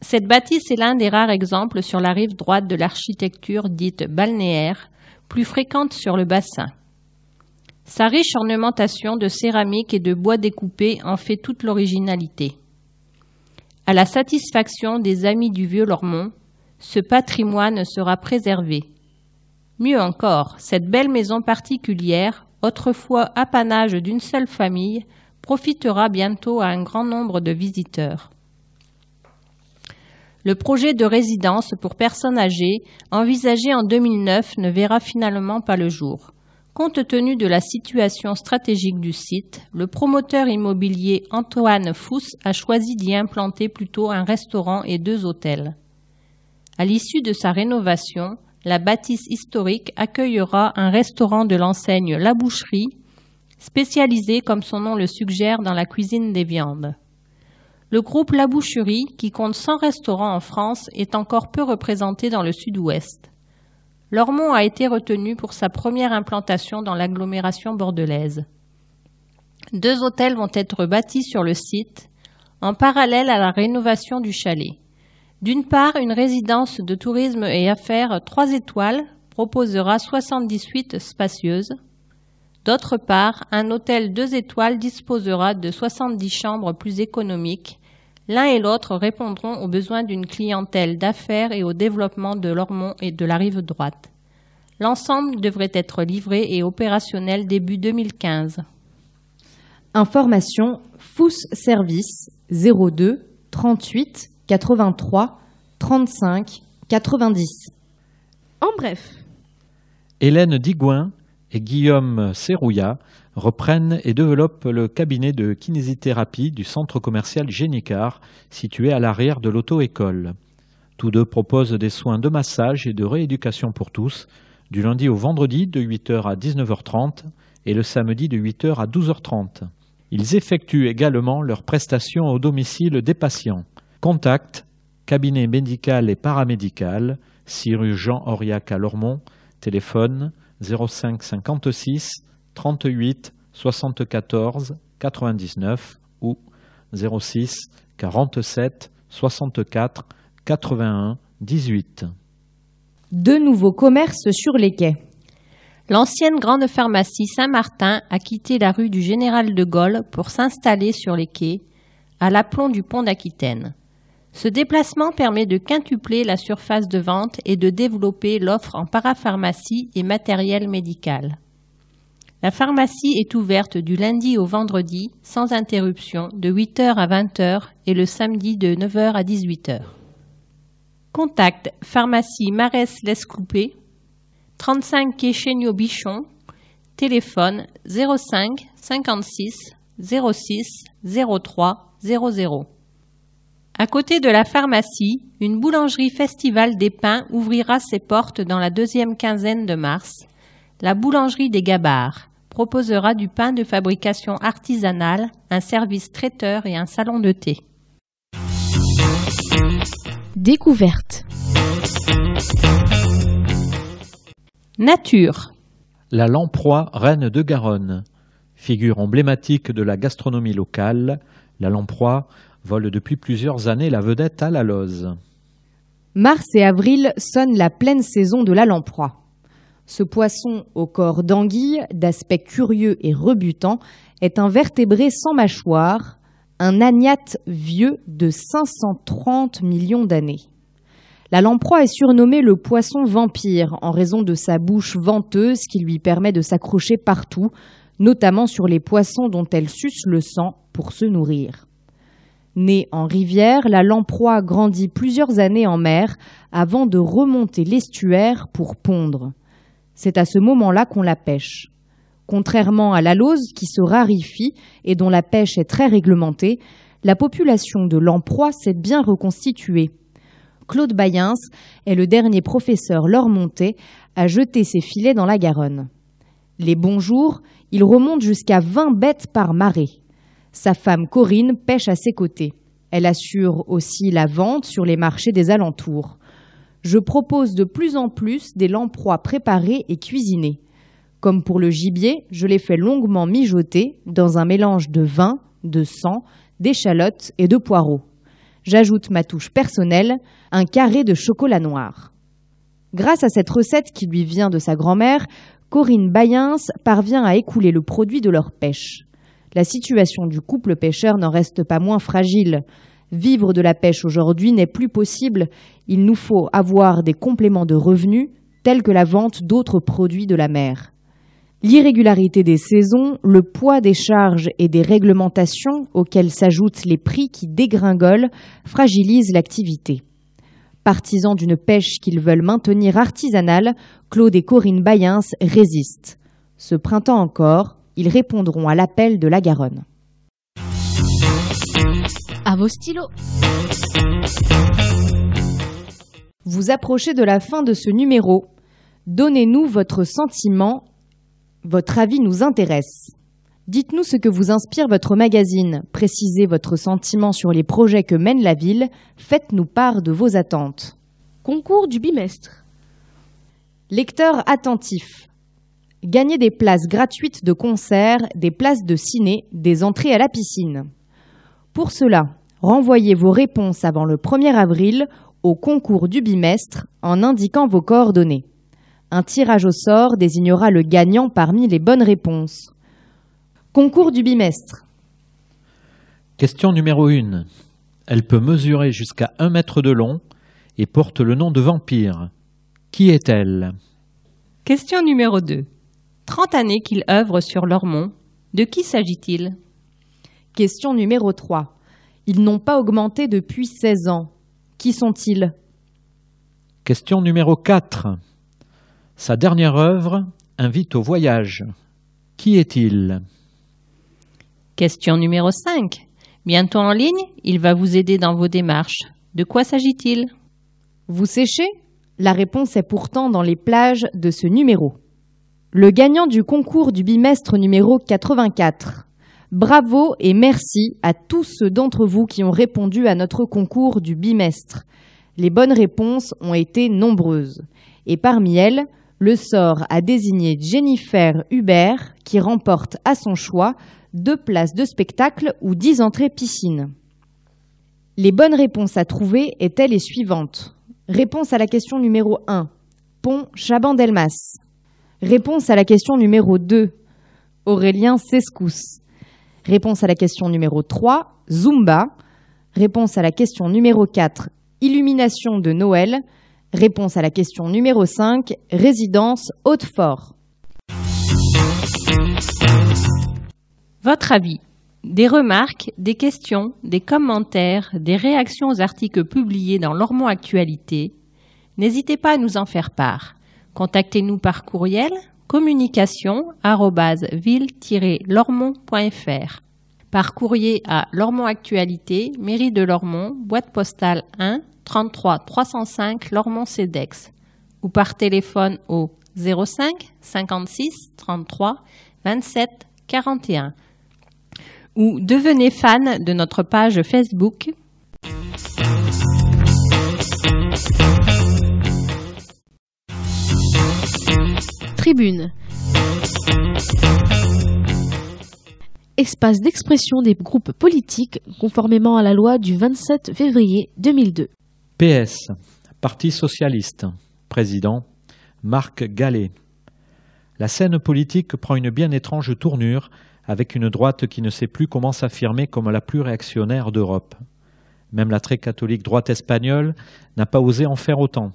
Cette bâtisse est l'un des rares exemples sur la rive droite de l'architecture dite balnéaire, plus fréquente sur le bassin. Sa riche ornementation de céramique et de bois découpé en fait toute l'originalité. À la satisfaction des amis du vieux Lormont, ce patrimoine sera préservé. Mieux encore, cette belle maison particulière, autrefois apanage d'une seule famille, profitera bientôt à un grand nombre de visiteurs. Le projet de résidence pour personnes âgées, envisagé en 2009, ne verra finalement pas le jour. Compte tenu de la situation stratégique du site, le promoteur immobilier Antoine Fous a choisi d'y implanter plutôt un restaurant et deux hôtels. À l'issue de sa rénovation, la bâtisse historique accueillera un restaurant de l'enseigne La Boucherie, spécialisé comme son nom le suggère dans la cuisine des viandes. Le groupe La Boucherie, qui compte 100 restaurants en France, est encore peu représenté dans le sud-ouest. Lormont a été retenu pour sa première implantation dans l'agglomération bordelaise. Deux hôtels vont être bâtis sur le site, en parallèle à la rénovation du chalet. D'une part, une résidence de tourisme et affaires trois étoiles proposera 78 spacieuses. D'autre part, un hôtel deux étoiles disposera de 70 chambres plus économiques. L'un et l'autre répondront aux besoins d'une clientèle d'affaires et au développement de Lormont et de la rive droite. L'ensemble devrait être livré et opérationnel début 2015. Information FOUS Service 02 38 83 35 90. En bref, Hélène Digouin et Guillaume Serrouillat reprennent et développent le cabinet de kinésithérapie du centre commercial Génicard, situé à l'arrière de l'auto-école. Tous deux proposent des soins de massage et de rééducation pour tous, du lundi au vendredi de 8h à 19h30 et le samedi de 8h à 12h30. Ils effectuent également leurs prestations au domicile des patients. Contact, cabinet médical et paramédical, 6 rue Jean Auriac à Lormont, téléphone 05 56 38 74 99 ou 06 47 64 81 18. Deux nouveaux commerces sur les quais. L'ancienne grande pharmacie Saint-Martin a quitté la rue du Général de Gaulle pour s'installer sur les quais, à l'aplomb du pont d'Aquitaine. Ce déplacement permet de quintupler la surface de vente et de développer l'offre en parapharmacie et matériel médical. La pharmacie est ouverte du lundi au vendredi sans interruption de 8h à 20h et le samedi de 9h à 18h. Contact pharmacie Marès Lescoupé 35 quai Chéniaud Bichon téléphone 05 56 06 03 00 à côté de la pharmacie, une boulangerie Festival des Pains ouvrira ses portes dans la deuxième quinzaine de mars. La boulangerie des Gabards proposera du pain de fabrication artisanale, un service traiteur et un salon de thé. découverte. Nature. La lamproie reine de Garonne. Figure emblématique de la gastronomie locale, la lamproie vole depuis plusieurs années la vedette à la Loze. Mars et avril sonnent la pleine saison de la lamproie. Ce poisson au corps d'anguille, d'aspect curieux et rebutant, est un vertébré sans mâchoire, un agnate vieux de 530 millions d'années. La lamproie est surnommée le poisson vampire en raison de sa bouche venteuse qui lui permet de s'accrocher partout, notamment sur les poissons dont elle suce le sang pour se nourrir. Née en rivière, la lamproie grandit plusieurs années en mer avant de remonter l'estuaire pour pondre. C'est à ce moment-là qu'on la pêche. Contrairement à la qui se raréfie et dont la pêche est très réglementée, la population de lamproie s'est bien reconstituée. Claude Bayens est le dernier professeur lormontais à jeter ses filets dans la Garonne. Les bons jours, il remonte jusqu'à 20 bêtes par marée. Sa femme Corinne pêche à ses côtés. Elle assure aussi la vente sur les marchés des alentours. Je propose de plus en plus des lamproies préparées et cuisinées. Comme pour le gibier, je les fais longuement mijoter dans un mélange de vin, de sang, d'échalotes et de poireaux. J'ajoute ma touche personnelle, un carré de chocolat noir. Grâce à cette recette qui lui vient de sa grand-mère, Corinne Bayens parvient à écouler le produit de leur pêche. La situation du couple pêcheur n'en reste pas moins fragile. Vivre de la pêche aujourd'hui n'est plus possible. Il nous faut avoir des compléments de revenus tels que la vente d'autres produits de la mer. L'irrégularité des saisons, le poids des charges et des réglementations auxquelles s'ajoutent les prix qui dégringolent fragilisent l'activité. Partisans d'une pêche qu'ils veulent maintenir artisanale, Claude et Corinne Bayens résistent. Ce printemps encore, ils répondront à l'appel de la Garonne. À vos stylos. Vous approchez de la fin de ce numéro. Donnez-nous votre sentiment votre avis nous intéresse. Dites-nous ce que vous inspire votre magazine, précisez votre sentiment sur les projets que mène la ville, faites-nous part de vos attentes. Concours du bimestre. Lecteur attentif. Gagnez des places gratuites de concert, des places de ciné, des entrées à la piscine. Pour cela, renvoyez vos réponses avant le 1er avril au concours du bimestre en indiquant vos coordonnées. Un tirage au sort désignera le gagnant parmi les bonnes réponses. Concours du bimestre. Question numéro 1. Elle peut mesurer jusqu'à un mètre de long et porte le nom de vampire. Qui est-elle? Question numéro 2. 30 années qu'il œuvre sur Lormont. De qui s'agit-il? Question numéro 3. Ils n'ont pas augmenté depuis 16 ans. Qui sont-ils? Question numéro 4. Sa dernière œuvre invite au voyage. Qui est-il? Question numéro 5. Bientôt en ligne, il va vous aider dans vos démarches. De quoi s'agit-il? Vous séchez? La réponse est pourtant dans les plages de ce numéro. Le gagnant du concours du bimestre numéro 84. Bravo et merci à tous ceux d'entre vous qui ont répondu à notre concours du bimestre. Les bonnes réponses ont été nombreuses. Et parmi elles, le sort a désigné Jennifer Hubert qui remporte à son choix deux places de spectacle ou dix entrées piscine. Les bonnes réponses à trouver étaient les suivantes. Réponse à la question numéro 1. Pont Chaban-Delmas. Réponse à la question numéro 2. Aurélien Sescous. Réponse à la question numéro 3. Zumba. Réponse à la question numéro 4. Illumination de Noël. Réponse à la question numéro 5, résidence Hautefort. Votre avis Des remarques, des questions, des commentaires, des réactions aux articles publiés dans Lormont Actualité N'hésitez pas à nous en faire part. Contactez-nous par courriel communication-ville-lormont.fr par courrier à Lormont Actualité, mairie de Lormont, boîte postale 1 33 305 Lormont Cedex ou par téléphone au 05 56 33 27 41 ou devenez fan de notre page Facebook tribune. Espace d'expression des groupes politiques conformément à la loi du 27 février 2002. PS, Parti socialiste, président Marc Gallet. La scène politique prend une bien étrange tournure avec une droite qui ne sait plus comment s'affirmer comme la plus réactionnaire d'Europe. Même la très catholique droite espagnole n'a pas osé en faire autant.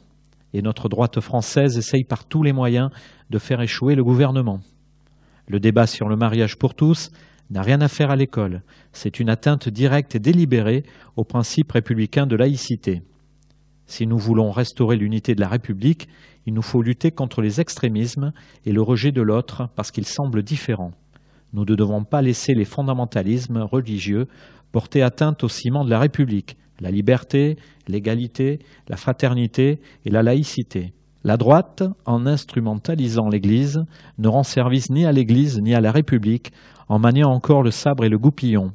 Et notre droite française essaye par tous les moyens de faire échouer le gouvernement. Le débat sur le mariage pour tous n'a rien à faire à l'école. C'est une atteinte directe et délibérée au principe républicain de laïcité. Si nous voulons restaurer l'unité de la République, il nous faut lutter contre les extrémismes et le rejet de l'autre parce qu'il semble différent. Nous ne devons pas laisser les fondamentalismes religieux porter atteinte au ciment de la République, la liberté, l'égalité, la fraternité et la laïcité. La droite, en instrumentalisant l'Église, ne rend service ni à l'Église ni à la République, en maniant encore le sabre et le goupillon.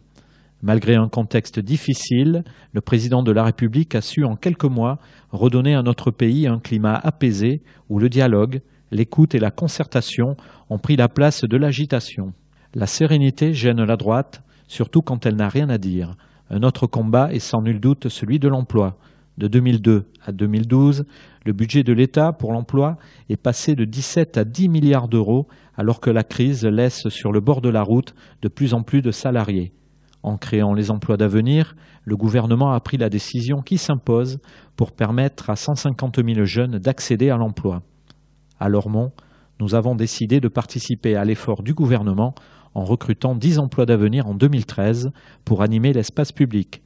Malgré un contexte difficile, le président de la République a su en quelques mois redonner à notre pays un climat apaisé où le dialogue, l'écoute et la concertation ont pris la place de l'agitation. La sérénité gêne la droite, surtout quand elle n'a rien à dire. Un autre combat est sans nul doute celui de l'emploi. De 2002 à 2012, le budget de l'État pour l'emploi est passé de 17 à 10 milliards d'euros alors que la crise laisse sur le bord de la route de plus en plus de salariés. En créant les emplois d'avenir, le gouvernement a pris la décision qui s'impose pour permettre à 150 000 jeunes d'accéder à l'emploi. À Lormont, nous avons décidé de participer à l'effort du gouvernement en recrutant 10 emplois d'avenir en 2013 pour animer l'espace public.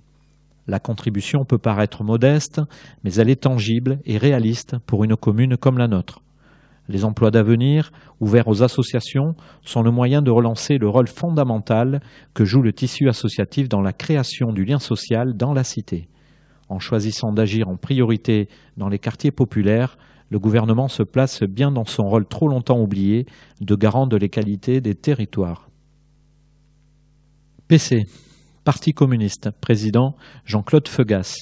La contribution peut paraître modeste, mais elle est tangible et réaliste pour une commune comme la nôtre. Les emplois d'avenir, ouverts aux associations, sont le moyen de relancer le rôle fondamental que joue le tissu associatif dans la création du lien social dans la cité. En choisissant d'agir en priorité dans les quartiers populaires, le gouvernement se place bien dans son rôle trop longtemps oublié de garant de l'égalité des territoires. PC, Parti communiste, président Jean-Claude Feugas.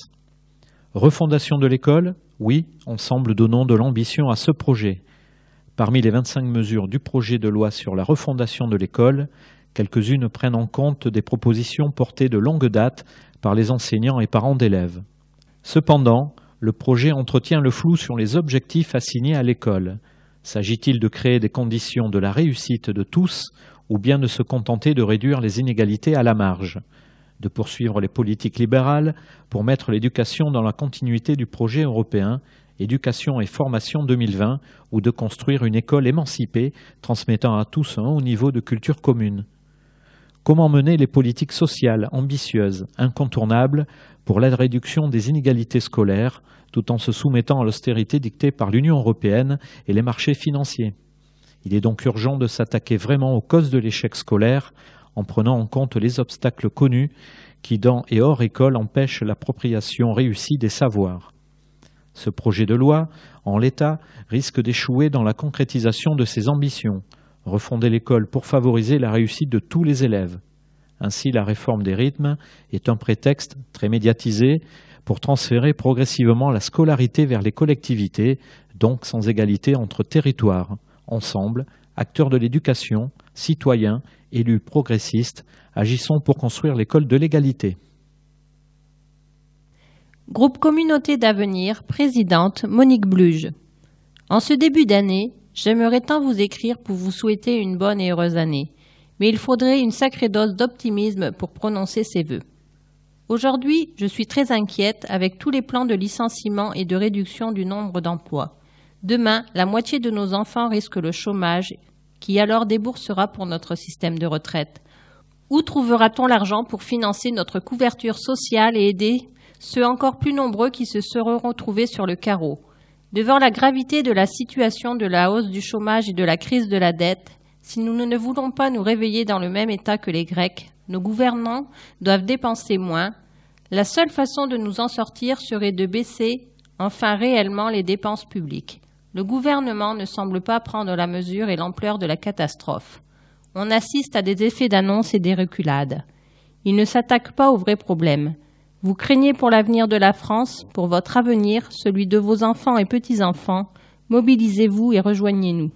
Refondation de l'école Oui, ensemble donnons de l'ambition à ce projet. Parmi les 25 mesures du projet de loi sur la refondation de l'école, quelques-unes prennent en compte des propositions portées de longue date par les enseignants et parents d'élèves. Cependant, le projet entretient le flou sur les objectifs assignés à l'école. S'agit-il de créer des conditions de la réussite de tous ou bien de se contenter de réduire les inégalités à la marge, de poursuivre les politiques libérales pour mettre l'éducation dans la continuité du projet européen Éducation et formation 2020 ou de construire une école émancipée transmettant à tous un haut niveau de culture commune. Comment mener les politiques sociales ambitieuses, incontournables pour la réduction des inégalités scolaires tout en se soumettant à l'austérité dictée par l'Union européenne et les marchés financiers? Il est donc urgent de s'attaquer vraiment aux causes de l'échec scolaire en prenant en compte les obstacles connus qui, dans et hors école, empêchent l'appropriation réussie des savoirs. Ce projet de loi, en l'état, risque d'échouer dans la concrétisation de ses ambitions, refonder l'école pour favoriser la réussite de tous les élèves. Ainsi, la réforme des rythmes est un prétexte très médiatisé pour transférer progressivement la scolarité vers les collectivités, donc sans égalité entre territoires ensemble, acteurs de l'éducation, citoyens, élus progressistes, agissons pour construire l'école de l'égalité. Groupe Communauté d'avenir, présidente Monique Bluge. En ce début d'année, j'aimerais tant vous écrire pour vous souhaiter une bonne et heureuse année, mais il faudrait une sacrée dose d'optimisme pour prononcer ces vœux. Aujourd'hui, je suis très inquiète avec tous les plans de licenciement et de réduction du nombre d'emplois. Demain, la moitié de nos enfants risquent le chômage, qui alors déboursera pour notre système de retraite. Où trouvera-t-on l'argent pour financer notre couverture sociale et aider ceux encore plus nombreux qui se seront retrouvés sur le carreau? Devant la gravité de la situation de la hausse du chômage et de la crise de la dette, si nous ne voulons pas nous réveiller dans le même état que les Grecs, nos gouvernants doivent dépenser moins. La seule façon de nous en sortir serait de baisser enfin réellement les dépenses publiques. Le gouvernement ne semble pas prendre la mesure et l'ampleur de la catastrophe. On assiste à des effets d'annonce et des reculades. Il ne s'attaque pas aux vrais problèmes. Vous craignez pour l'avenir de la France, pour votre avenir, celui de vos enfants et petits-enfants. Mobilisez-vous et rejoignez-nous.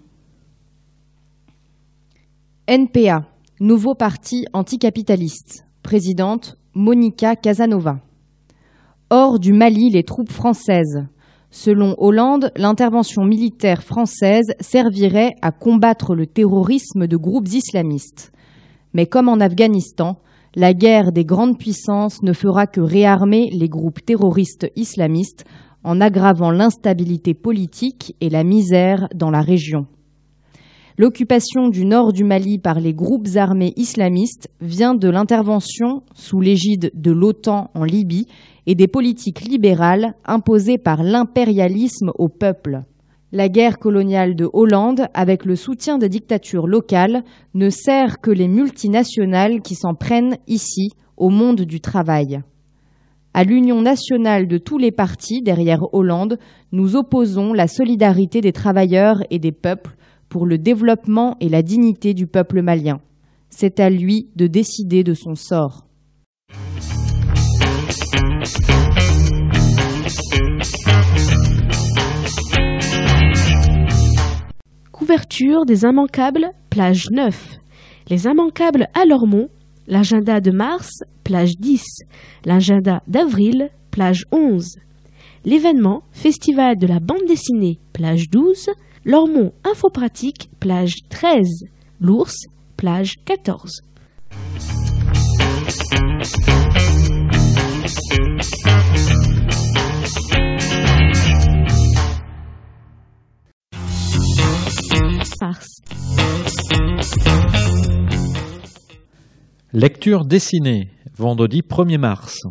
NPA, nouveau parti anticapitaliste. Présidente Monica Casanova. Hors du Mali, les troupes françaises. Selon Hollande, l'intervention militaire française servirait à combattre le terrorisme de groupes islamistes. Mais comme en Afghanistan, la guerre des grandes puissances ne fera que réarmer les groupes terroristes islamistes en aggravant l'instabilité politique et la misère dans la région. L'occupation du nord du Mali par les groupes armés islamistes vient de l'intervention sous l'égide de l'OTAN en Libye et des politiques libérales imposées par l'impérialisme au peuple. La guerre coloniale de Hollande, avec le soutien des dictatures locales, ne sert que les multinationales qui s'en prennent ici au monde du travail. À l'union nationale de tous les partis derrière Hollande, nous opposons la solidarité des travailleurs et des peuples pour le développement et la dignité du peuple malien. C'est à lui de décider de son sort. Couverture des immanquables, plage 9. Les immanquables à Lormont, l'agenda de mars, plage 10. L'agenda d'avril, plage 11. L'événement, festival de la bande dessinée, plage 12. Lormont Infopratique, plage 13. L'ours, plage 14. Lecture dessinée, vendredi 1er mars.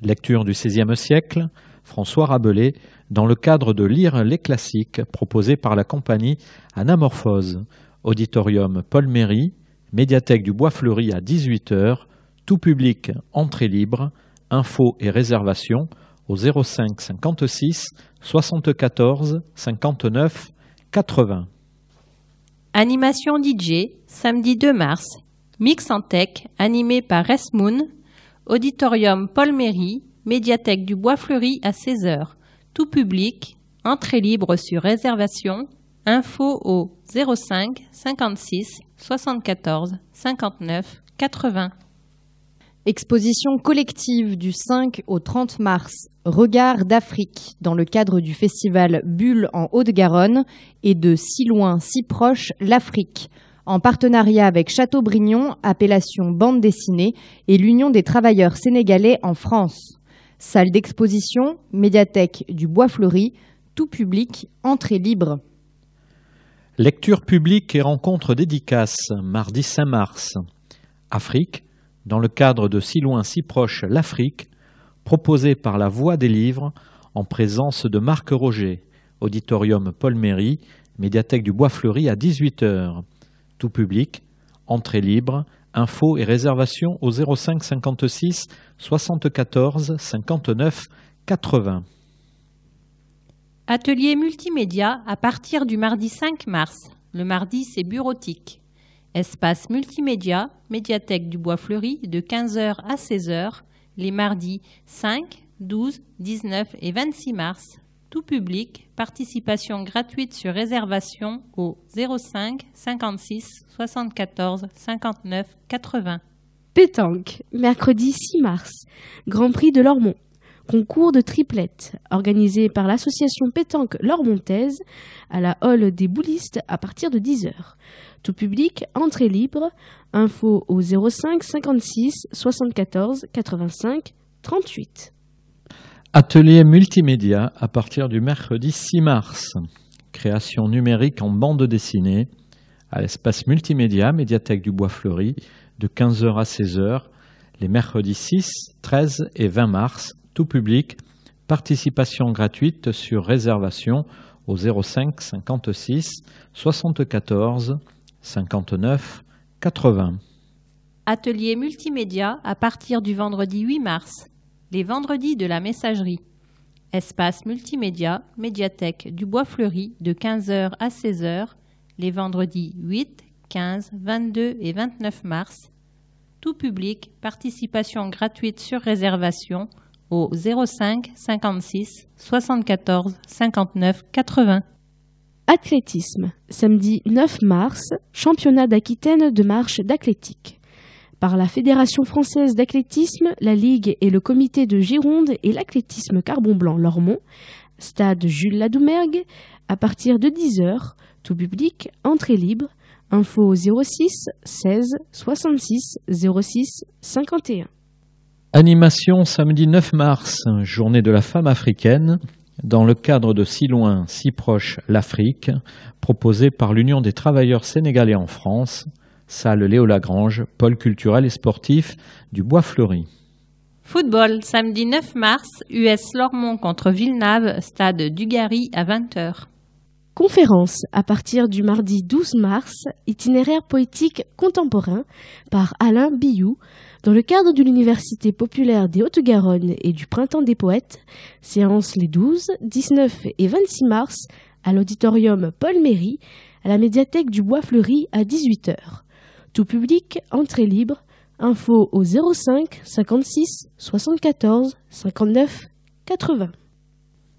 Lecture du XVIe siècle, François Rabelais, dans le cadre de Lire les classiques proposé par la compagnie Anamorphose. Auditorium Paul Méry, médiathèque du Bois Fleuri à 18h, tout public, entrée libre, infos et réservations au 05 56 74 59 80. Animation DJ, samedi 2 mars. Mix en tech, animé par Resmoon. Auditorium Paul Méry, médiathèque du Bois Fleuri à 16h. Tout public, entrée libre sur réservation. Info au 05 56 74 59 80. Exposition collective du 5 au 30 mars, Regard d'Afrique, dans le cadre du festival Bulle en Haute-Garonne et de Si loin, si proche, l'Afrique, en partenariat avec Châteaubriand, appellation bande dessinée, et l'Union des travailleurs sénégalais en France. Salle d'exposition, médiathèque du Bois Fleuri, tout public, entrée libre. Lecture publique et rencontre dédicace, mardi 5 mars. Afrique, dans le cadre de Si loin, si proche, l'Afrique, proposée par la Voix des livres, en présence de Marc Roger, auditorium Paul Méry, médiathèque du Bois Fleuri à 18h. Tout public, entrée libre, infos et réservations au 05 56 74 59 80. Atelier multimédia à partir du mardi 5 mars. Le mardi, c'est bureautique. Espace multimédia, médiathèque du Bois Fleuri, de 15h à 16h, les mardis 5, 12, 19 et 26 mars. Tout public, participation gratuite sur réservation au 05 56 74 59 80. Pétanque, mercredi 6 mars. Grand Prix de Lormont. Concours de triplettes, organisé par l'association Pétanque Lormontaise à la Hall des Boulistes à partir de 10h. Tout public, entrée libre. Info au 05 56 74 85 38. Atelier multimédia à partir du mercredi 6 mars. Création numérique en bande dessinée à l'espace multimédia, médiathèque du Bois Fleuri, de 15h à 16h, les mercredis 6, 13 et 20 mars, tout public, participation gratuite sur réservation au 05 56 74 59 80. Atelier multimédia à partir du vendredi 8 mars. Les vendredis de la messagerie. Espace multimédia, médiathèque du Bois Fleuri de 15h à 16h, les vendredis 8, 15, 22 et 29 mars. Tout public, participation gratuite sur réservation au 05 56 74 59 80. Athlétisme. Samedi 9 mars, championnat d'Aquitaine de marche d'athlétique. Par la Fédération française d'athlétisme, la Ligue et le comité de Gironde et l'athlétisme Carbon Blanc Lormont, stade Jules Ladoumergue, à partir de 10h, tout public, entrée libre, info 06 16 66 06 51. Animation samedi 9 mars, journée de la femme africaine, dans le cadre de Si loin, si proche l'Afrique, proposé par l'Union des travailleurs sénégalais en France, salle Léo Lagrange, pôle culturel et sportif du Bois Fleuri. Football, samedi 9 mars, US Lormont contre Villeneuve, stade Dugarry à 20h. Conférence à partir du mardi 12 mars, itinéraire poétique contemporain par Alain Biou, dans le cadre de l'Université populaire des Hautes-Garonne et du Printemps des Poètes, séance les 12, 19 et 26 mars à l'auditorium Paul Méry, à la médiathèque du Bois Fleuri à 18h. Tout public, entrée libre, info au 05 56 74 59 80.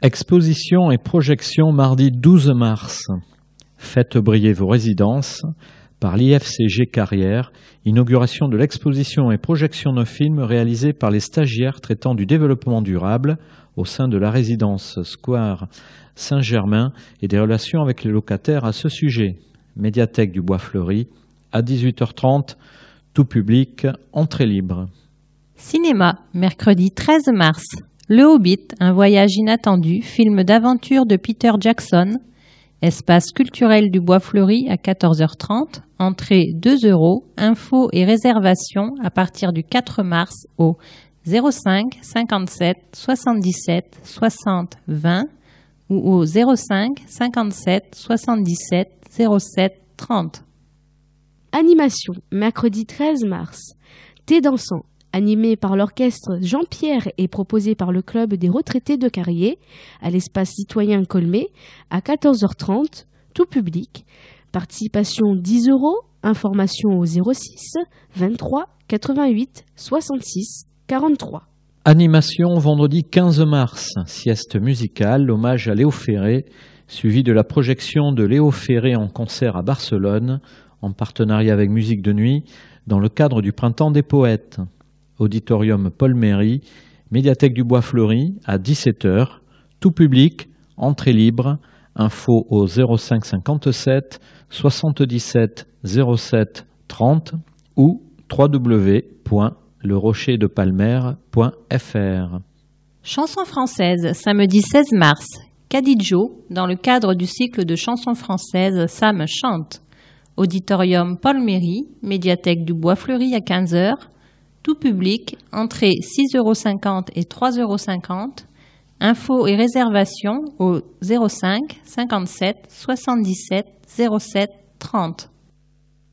Exposition et projection mardi 12 mars. Faites briller vos résidences par l'IFCG Carrière, inauguration de l'exposition et projection de films réalisés par les stagiaires traitant du développement durable au sein de la résidence Square Saint-Germain et des relations avec les locataires à ce sujet. Médiathèque du Bois Fleuri, à 18h30, tout public, entrée libre. Cinéma, mercredi 13 mars. Le Hobbit, un voyage inattendu, film d'aventure de Peter Jackson. Espace culturel du Bois Fleuri à 14h30. Entrée 2 euros. Infos et réservations à partir du 4 mars au 05 57 77 60 20 ou au 05 57 77 07 30. Animation, mercredi 13 mars. Thé dansant, animé par l'orchestre Jean-Pierre et proposé par le club des retraités de Carrier, à l'espace citoyen Colmé, à 14h30, tout public. Participation 10 euros, information au 06 23 88 66 43. Animation vendredi 15 mars, sieste musicale, hommage à Léo Ferré, suivi de la projection de Léo Ferré en concert à Barcelone, en partenariat avec Musique de Nuit, dans le cadre du Printemps des Poètes. Auditorium Paul Méry, Médiathèque du Bois Fleuri, à 17h, tout public, entrée libre, info au 05 57 77 07 30 ou www.lerocherdepalmer.fr. Chanson française, samedi 16 mars. Cadidjo, dans le cadre du cycle de chansons françaises Sam chante. Auditorium Paul Méry, médiathèque du Bois Fleuri à 15h. Tout public, entrée 6,50 euros et 3,50 euros. Infos et réservations au 05 57 77 07 30.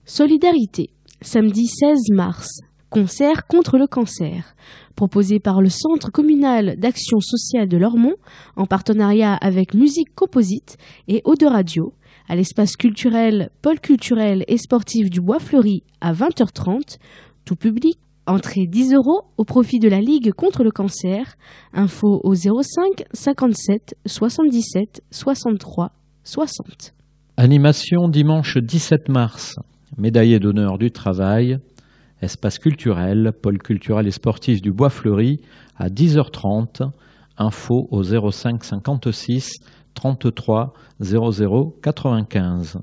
Solidarité, samedi 16 mars. Concert contre le cancer, proposé par le Centre communal d'action sociale de Lormont en partenariat avec Musique Composite et Eau de Radio à l'espace culturel, pôle culturel et sportif du Bois Fleuri à 20h30, tout public, entrée 10 euros au profit de la Ligue contre le cancer, info au 05 57 77 63 60. Animation dimanche 17 mars, médaillé d'honneur du travail, espace culturel, pôle culturel et sportif du Bois Fleuri à 10h30, info au 05 56 33 00 95.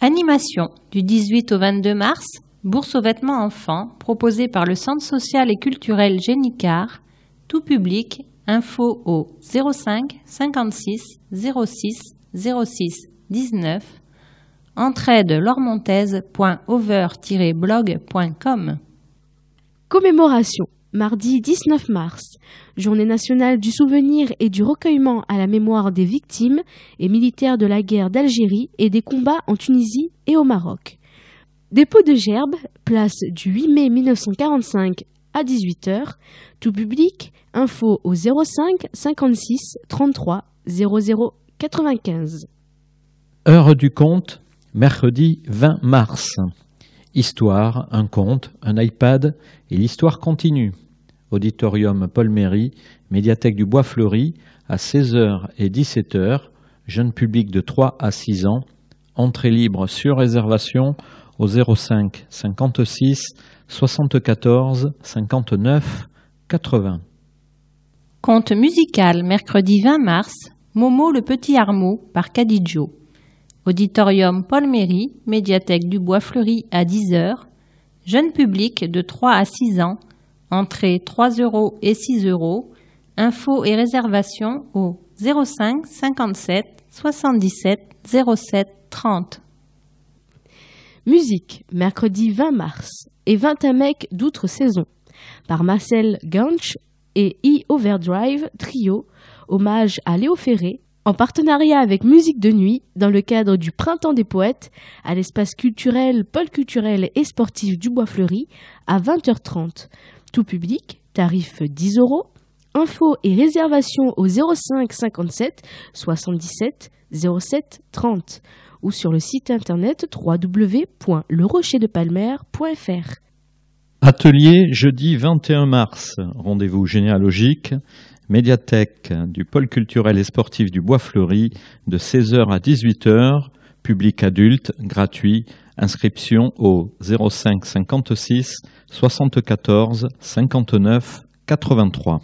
Animation du 18 au 22 mars, bourse aux vêtements enfants proposée par le Centre social et culturel Génicard, tout public, info au 05 56 06 06 19 entraide lormontaise.over-blog.com Commémoration mardi 19 mars, journée nationale du souvenir et du recueillement à la mémoire des victimes et militaires de la guerre d'Algérie et des combats en Tunisie et au Maroc. Dépôt de gerbes, place du 8 mai 1945 à 18h, tout public, info au 05 56 33 00 95. Heure du compte, mercredi 20 mars. Histoire, un conte, un iPad et l'histoire continue. Auditorium Paul Méry, médiathèque du Bois Fleuri, à 16h et 17h, jeune public de 3 à 6 ans, entrée libre sur réservation au 05 56 74 59 80. Conte musical mercredi 20 mars, Momo le petit Armeau par Cadidjo. Auditorium Paul Méry, médiathèque du Bois Fleuri à 10h. Jeune public de 3 à 6 ans, entrée 3 euros et 6 euros. Infos et réservations au 05 57 77 07 30. Musique, mercredi 20 mars, et 21 mecs d'outre-saison, par Marcel Ganch et E Overdrive Trio, hommage à Léo Ferré, en partenariat avec Musique de Nuit, dans le cadre du Printemps des Poètes, à l'espace culturel, pôle culturel et sportif du Bois Fleuri, à 20h30. Tout public, tarif 10 euros. Infos et réservations au 05 57 77 07 30 ou sur le site internet www.lerocherdepalmer.fr. Atelier jeudi 21 mars, rendez-vous généalogique, médiathèque du pôle culturel et sportif du Bois Fleuri de 16h à 18h, public adulte, gratuit, inscription au 05 56 74 59 83.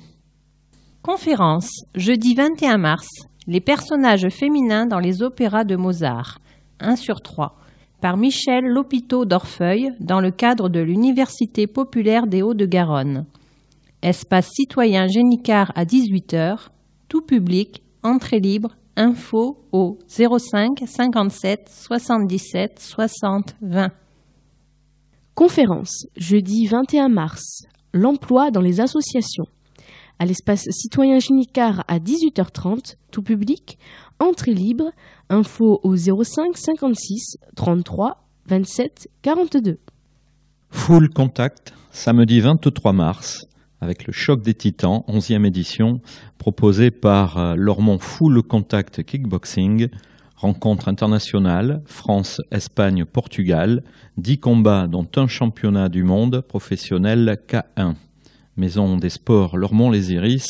Conférence, jeudi 21 mars, les personnages féminins dans les opéras de Mozart, 1 sur 3, par Michel Lopiteau d'Orfeuille, dans le cadre de l'Université populaire des Hauts-de-Garonne. Espace citoyen Génicard à 18h, tout public, entrée libre, info au 05 57 77 60 20. Conférence, jeudi 21 mars, l'emploi dans les associations. À l'espace citoyen Génicard à 18h30, tout public, entrée libre, info au 05 56 33 27 42. Full Contact, samedi 23 mars, avec le choc des titans, 11e édition, proposé par euh, Lormont Full Contact Kickboxing, rencontre internationale, France, Espagne, Portugal, 10 combats dont un championnat du monde professionnel K1. Maison des Sports Lormont-les Iris,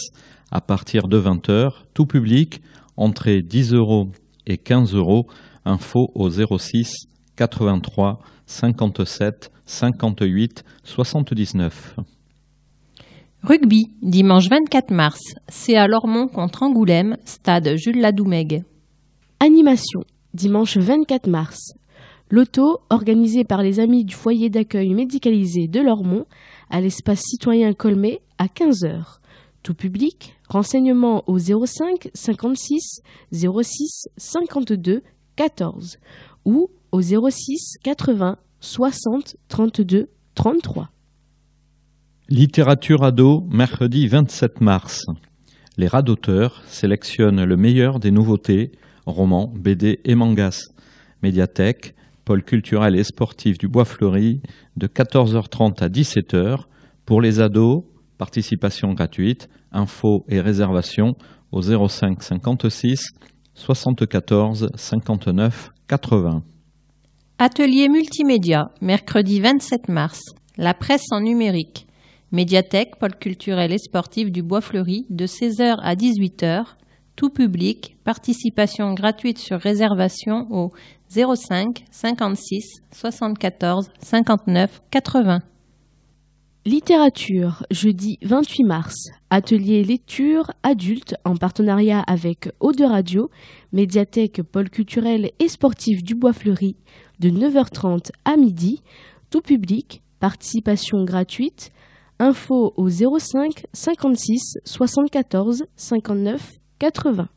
à partir de 20h, tout public, entrée 10 euros et 15 euros, info au 06 83 57 58 79. Rugby, dimanche 24 mars, c'est à Lormont contre Angoulême, stade Jules Ladoumègue. Animation, dimanche 24 mars. L'auto, organisé par les amis du foyer d'accueil médicalisé de Lormont, à l'espace citoyen Colmé à 15h. Tout public, renseignements au 05 56 06 52 14 ou au 06 80 60 32 33. Littérature ado, mercredi 27 mars. Les radoteurs sélectionnent le meilleur des nouveautés, romans, BD et mangas. Médiathèque, pôle culturel et sportif du Bois Fleuri, de 14h30 à 17h. Pour les ados, participation gratuite, infos et réservations au 05 56 74 59 80. Atelier multimédia, mercredi 27 mars. La presse en numérique. Médiathèque, pôle culturel et sportif du Bois Fleuri, de 16h à 18h. Tout public, participation gratuite sur réservation au 05 56 74 59 80. Littérature, jeudi 28 mars. Atelier lecture adulte en partenariat avec Eau Radio, médiathèque pôle culturel et sportif du Bois Fleuri, de 9h30 à midi. Tout public, participation gratuite. Info au 05 56 74 59 80.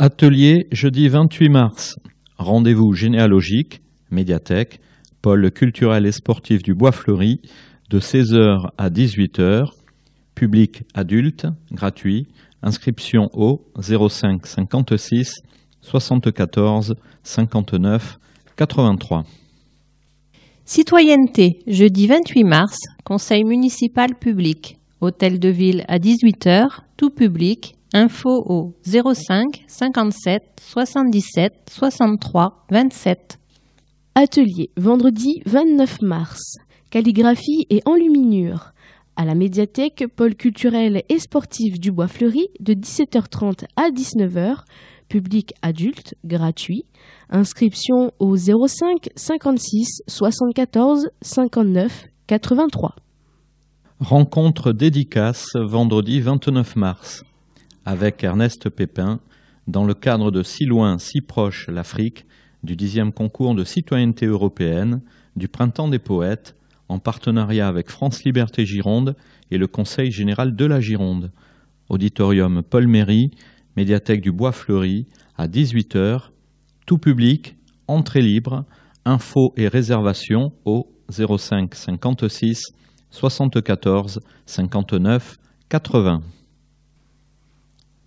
Atelier jeudi 28 mars. Rendez-vous généalogique, médiathèque, pôle culturel et sportif du Bois Fleuri, de 16h à 18h, public adulte, gratuit, inscription au 05 56 74 59 83. Citoyenneté, jeudi 28 mars, conseil municipal public, hôtel de ville à 18h, tout public, info au 05 57 77 63 27. Atelier, vendredi 29 mars. Calligraphie et enluminure. à la médiathèque pôle culturel et sportif du Bois Fleuri de 17h30 à 19h, public adulte, gratuit. Inscription au 05 56 74 59 83. Rencontre dédicace vendredi 29 mars avec Ernest Pépin dans le cadre de Si loin, si proche l'Afrique du dixième concours de citoyenneté européenne du Printemps des poètes en partenariat avec France Liberté Gironde et le Conseil général de la Gironde. Auditorium Paul Méry, médiathèque du Bois Fleuri, à 18h, tout public, entrée libre, infos et réservations au 05 56 74 59 80.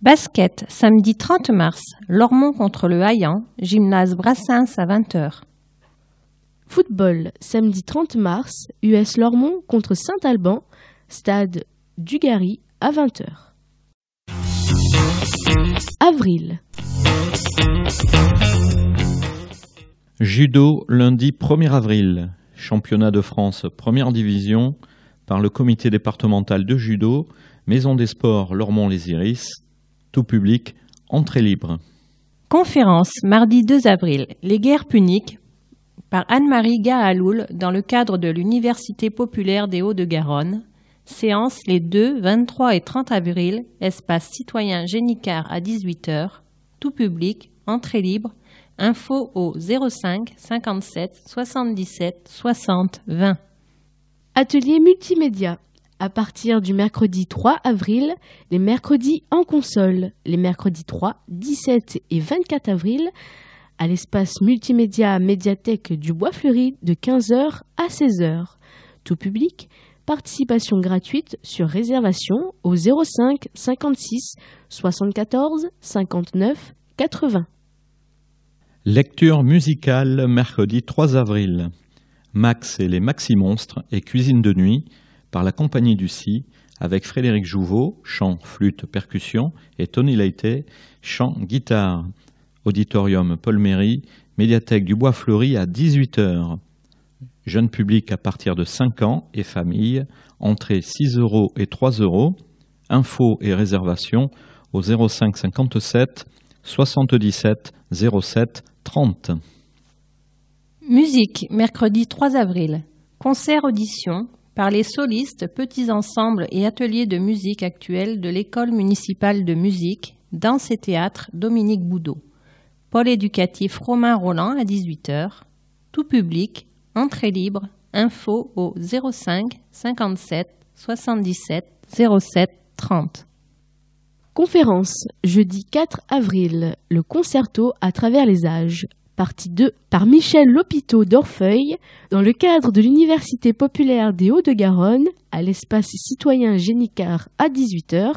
Basket, samedi 30 mars, Lormont contre le Hayan, gymnase Brassens à 20h. Football, samedi 30 mars, US Lormont contre Saint-Alban, stade Dugarry à 20h. Avril. Judo, lundi 1er avril. Championnat de France première division par le comité départemental de judo, Maison des sports Lormont-les Iris, tout public, entrée libre. Conférence, mardi 2 avril, Les guerres puniques par Anne-Marie Gahaloul dans le cadre de l'Université populaire des Hauts-de-Garonne. Séance les 2, 23 et 30 avril, espace citoyen Génicard à 18h, tout public, entrée libre, info au 05 57 77 60 20. Atelier multimédia. À partir du mercredi 3 avril, les mercredis en console, les mercredis 3, 17 et 24 avril, à l'espace multimédia médiathèque du Bois Fleuri de 15h à 16h. Tout public, participation gratuite sur réservation au 05 56 74 59 80. Lecture musicale mercredi 3 avril. Max et les Maxi Monstres et Cuisine de nuit par la compagnie du Si avec Frédéric Jouveau, chant, flûte, percussion et Tony Leite, chant, guitare. Auditorium Paul Méry, médiathèque du Bois Fleuri à 18h. Jeune public à partir de 5 ans et famille, entrée 6 euros et 3 euros. Infos et réservations au 05 57 77 07 30. Musique, mercredi 3 avril. Concert audition par les solistes, petits ensembles et ateliers de musique actuels de l'École municipale de musique, danse et théâtre Dominique Boudot. Pôle éducatif Romain Roland à 18h. Tout public, entrée libre, info au 05 57 77 07 30. Conférence, jeudi 4 avril, le concerto à travers les âges, partie 2 par Michel Lopiteau d'Orfeuille, dans le cadre de l'Université populaire des Hauts-de-Garonne, à l'espace citoyen Génicard à 18h,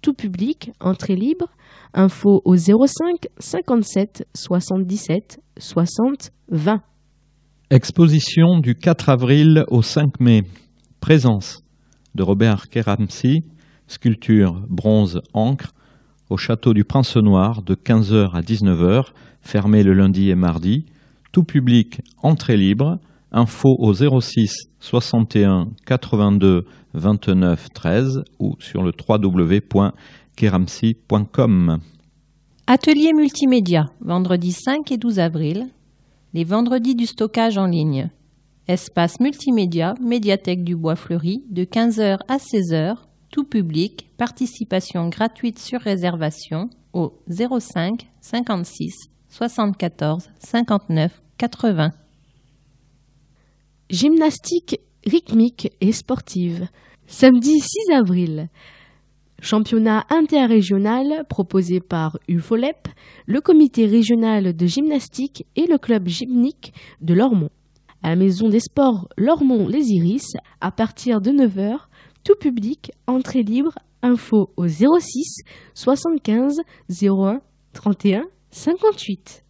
tout public, entrée libre, info au 05 57 77 60 20. Exposition du 4 avril au 5 mai. Présence de Robert Keramsi, sculpture bronze encre, au château du Prince Noir de 15h à 19h, fermé le lundi et mardi. Tout public, entrée libre. Info au 06 61 82 29 13 ou sur le www.keramsi.com. Atelier multimédia, vendredi 5 et 12 avril. Les vendredis du stockage en ligne. Espace multimédia, médiathèque du Bois Fleuri, de 15h à 16h, tout public, participation gratuite sur réservation au 05 56 74 59 80. Gymnastique rythmique et sportive. Samedi 6 avril. Championnat interrégional proposé par UFOLEP, le comité régional de gymnastique et le club gymnique de Lormont. À la maison des sports Lormont-les Iris, à partir de 9h, tout public, entrée libre, info au 06 75 01 31 58.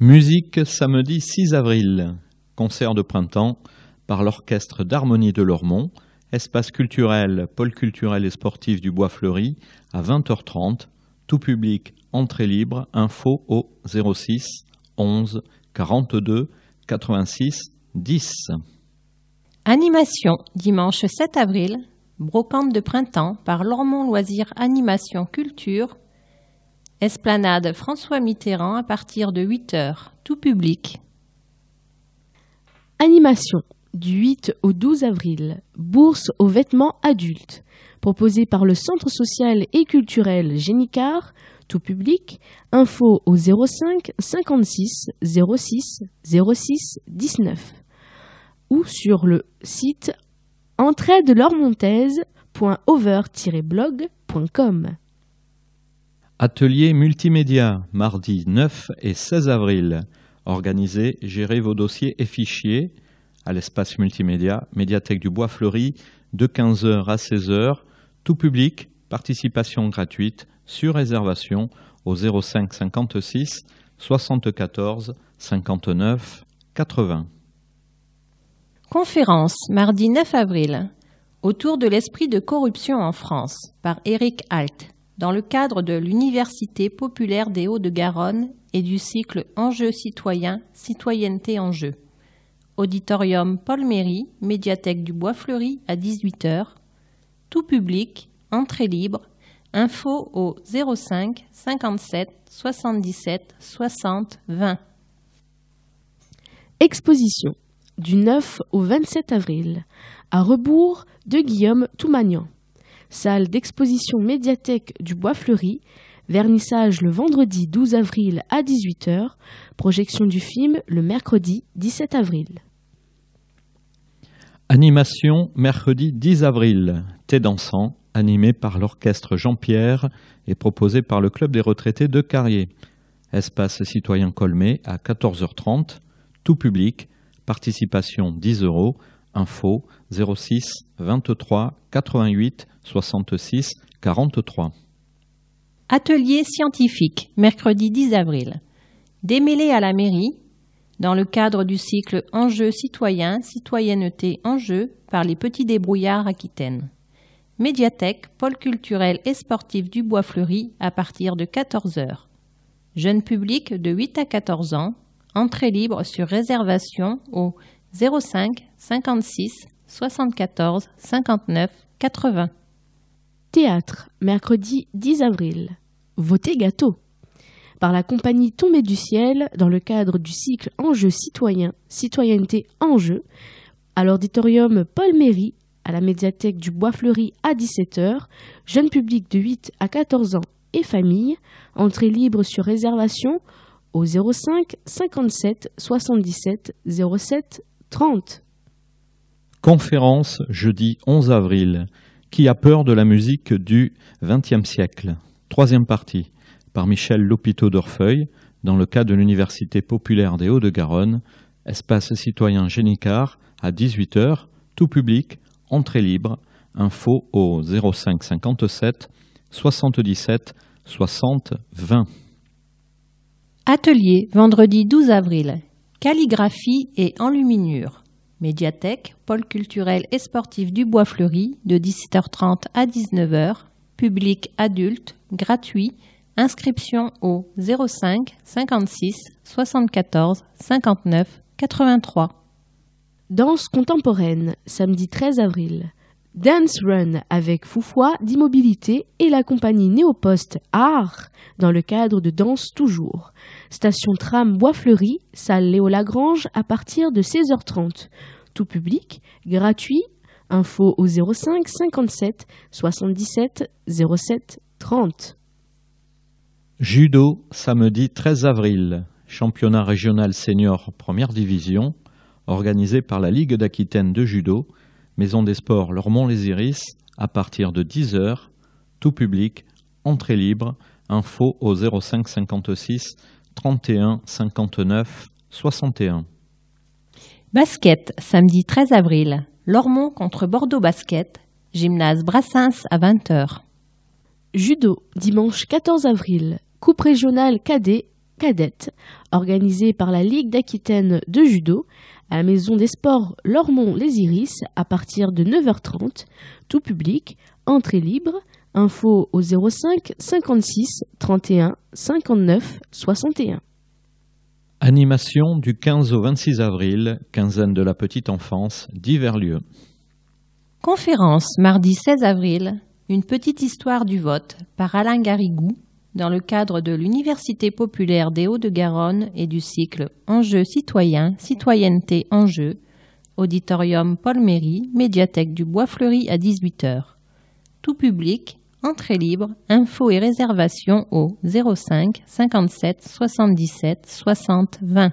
Musique samedi 6 avril. Concert de printemps par l'Orchestre d'harmonie de Lormont, espace culturel, pôle culturel et sportif du Bois Fleuri à 20h30. Tout public, entrée libre, info au 06 11 42 86 10. Animation, dimanche 7 avril, Brocante de printemps par Lormont Loisirs Animation Culture. Esplanade François Mitterrand à partir de 8 heures, tout public. Animation du 8 au 12 avril. Bourse aux vêtements adultes. Proposée par le Centre social et culturel Génicard, tout public. Info au 05 56 06 06 19 ou sur le site entraide-lormontaise.over-blog.com. Atelier multimédia, mardi 9 et 16 avril. Organisez, gérez vos dossiers et fichiers à l'espace multimédia, médiathèque du Bois Fleuri, de 15h à 16h, tout public, participation gratuite, sur réservation au 05 56 74 59 80. Conférence, mardi 9 avril, autour de l'esprit de corruption en France, par Eric Alt, dans le cadre de l'Université populaire des Hauts-de-Garonne et du cycle Enjeux citoyens, citoyenneté en jeu. Auditorium Paul Méry, médiathèque du Bois Fleuri à 18h. Tout public, entrée libre. Info au 05 57 77 60 20. Exposition du 9 au 27 avril, à rebours de Guillaume Toumagnan. Salle d'exposition médiathèque du Bois Fleuri, vernissage le vendredi 12 avril à 18h, projection du film le mercredi 17 avril. Animation mercredi 10 avril, thé dansant, animé par l'orchestre Jean-Pierre et proposé par le Club des retraités de Carrier. Espace citoyen Colmé à 14h30, tout public, Participation 10 euros. Info 06 23 88 66 43. Atelier scientifique, mercredi 10 avril. Démêlé à la mairie, dans le cadre du cycle Enjeux citoyens, citoyenneté enjeux par les petits débrouillards Aquitaine. Médiathèque, pôle culturel et sportif du Bois Fleuri à partir de 14 heures. Jeune public de 8 à 14 ans, Entrée libre sur réservation au 05 56 74 59 80. Théâtre, mercredi 10 avril. Votez gâteau. Par la compagnie Tombée du ciel, dans le cadre du cycle Enjeux citoyens, citoyenneté enjeux, à l'auditorium Paul Méry, à la médiathèque du Bois Fleuri à 17h, jeune public de 8 à 14 ans et famille, entrée libre sur réservation au 05 57 77 07 30. Conférence jeudi 11 avril. Qui a peur de la musique du XXe siècle Troisième partie, par Michel Lopiteau d'Orfeuille, dans le cadre de l'Université populaire des Hauts-de-Garonne, espace citoyen Génicard, à 18h, tout public, entrée libre, info au 05 57 77 60 20. Atelier, vendredi 12 avril. Calligraphie et enluminure. Médiathèque, pôle culturel et sportif du Bois Fleuri, de 17h30 à 19h. Public adulte, gratuit. Inscription au 05 56 74 59 83. Danse contemporaine, samedi 13 avril. Dance Run avec Foufoua d'immobilité et la compagnie Néopost Art dans le cadre de Danse Toujours. Station tram Bois-Fleuri, salle Léo Lagrange à partir de 16h30. Tout public, gratuit, info au 05 57 77 07 30. Judo, samedi 13 avril. Championnat régional senior première division, organisé par la Ligue d'Aquitaine de judo Maison des Sports Lormont-les-Iris, à partir de 10h, tout public, entrée libre, info au 05 56 31 59 61. Basket, samedi 13 avril. Lormont contre Bordeaux Basket, gymnase Brassens à 20h. Judo, dimanche 14 avril. Coupe régionale cadet, cadette, organisée par la Ligue d'Aquitaine de judo à la Maison des Sports Lormont-Les Iris à partir de 9h30, tout public, entrée libre, info au 05 56 31 59 61. Animation du 15 au 26 avril, quinzaine de la petite enfance, divers lieux. Conférence mardi 16 avril, une petite histoire du vote par Alain Garrigou dans le cadre de l'Université populaire des Hauts-de-Garonne et du cycle Enjeux citoyens, citoyenneté enjeux, auditorium Paul Méry, médiathèque du Bois Fleuri à 18h. Tout public, entrée libre, infos et réservations au 05 57 77 60 20.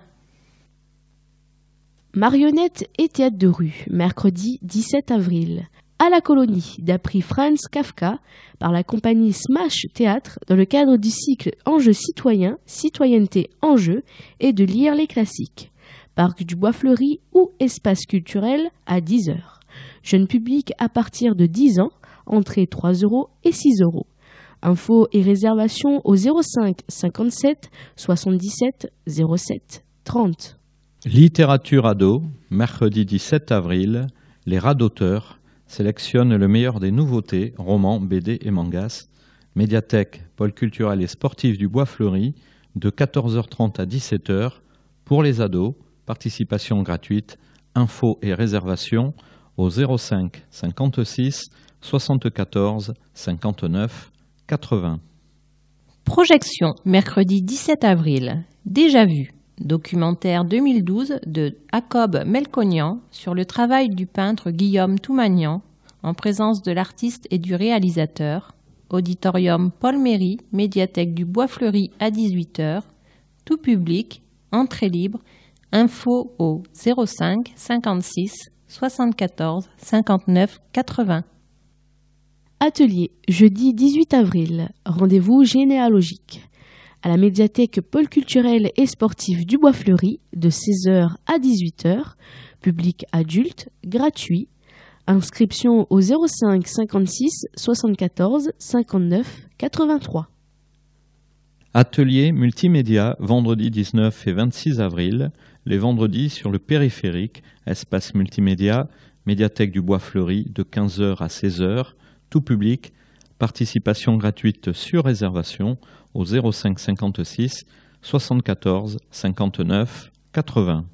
Marionnette et théâtre de rue, mercredi 17 avril. À la colonie, d'après Franz Kafka, par la compagnie Smash Théâtre, dans le cadre du cycle Enjeux citoyens, citoyenneté enjeux, et de lire les classiques. Parc du Bois Fleuri ou espace culturel à 10 heures. Jeune public à partir de 10 ans, entrée 3 euros et 6 euros. Infos et réservations au 05 57 77 07 30. Littérature ado, mercredi 17 avril, les radoteurs sélectionnent le meilleur des nouveautés, romans, BD et mangas. Médiathèque, pôle culturel et sportif du Bois Fleuri, de 14h30 à 17h, pour les ados, participation gratuite, infos et réservations au 05 56 74 59 80. Projection mercredi 17 avril. Déjà vu. Documentaire 2012 de Jacob Melconian sur le travail du peintre Guillaume Toumagnan en présence de l'artiste et du réalisateur. Auditorium Paul Méry, médiathèque du Bois Fleuri à 18h. Tout public, entrée libre. Info au 05 56 74 59 80. Atelier, jeudi 18 avril. Rendez-vous généalogique. À la médiathèque Pôle culturel et sportif du Bois Fleuri, de 16h à 18h. Public adulte, gratuit. Inscription au 05 56 74 59 83. Atelier multimédia, vendredi 19 et 26 avril. Les vendredis sur le périphérique, espace multimédia, médiathèque du Bois Fleuri, de 15h à 16h tout public, participation gratuite sur réservation au 05 56 74 59 80.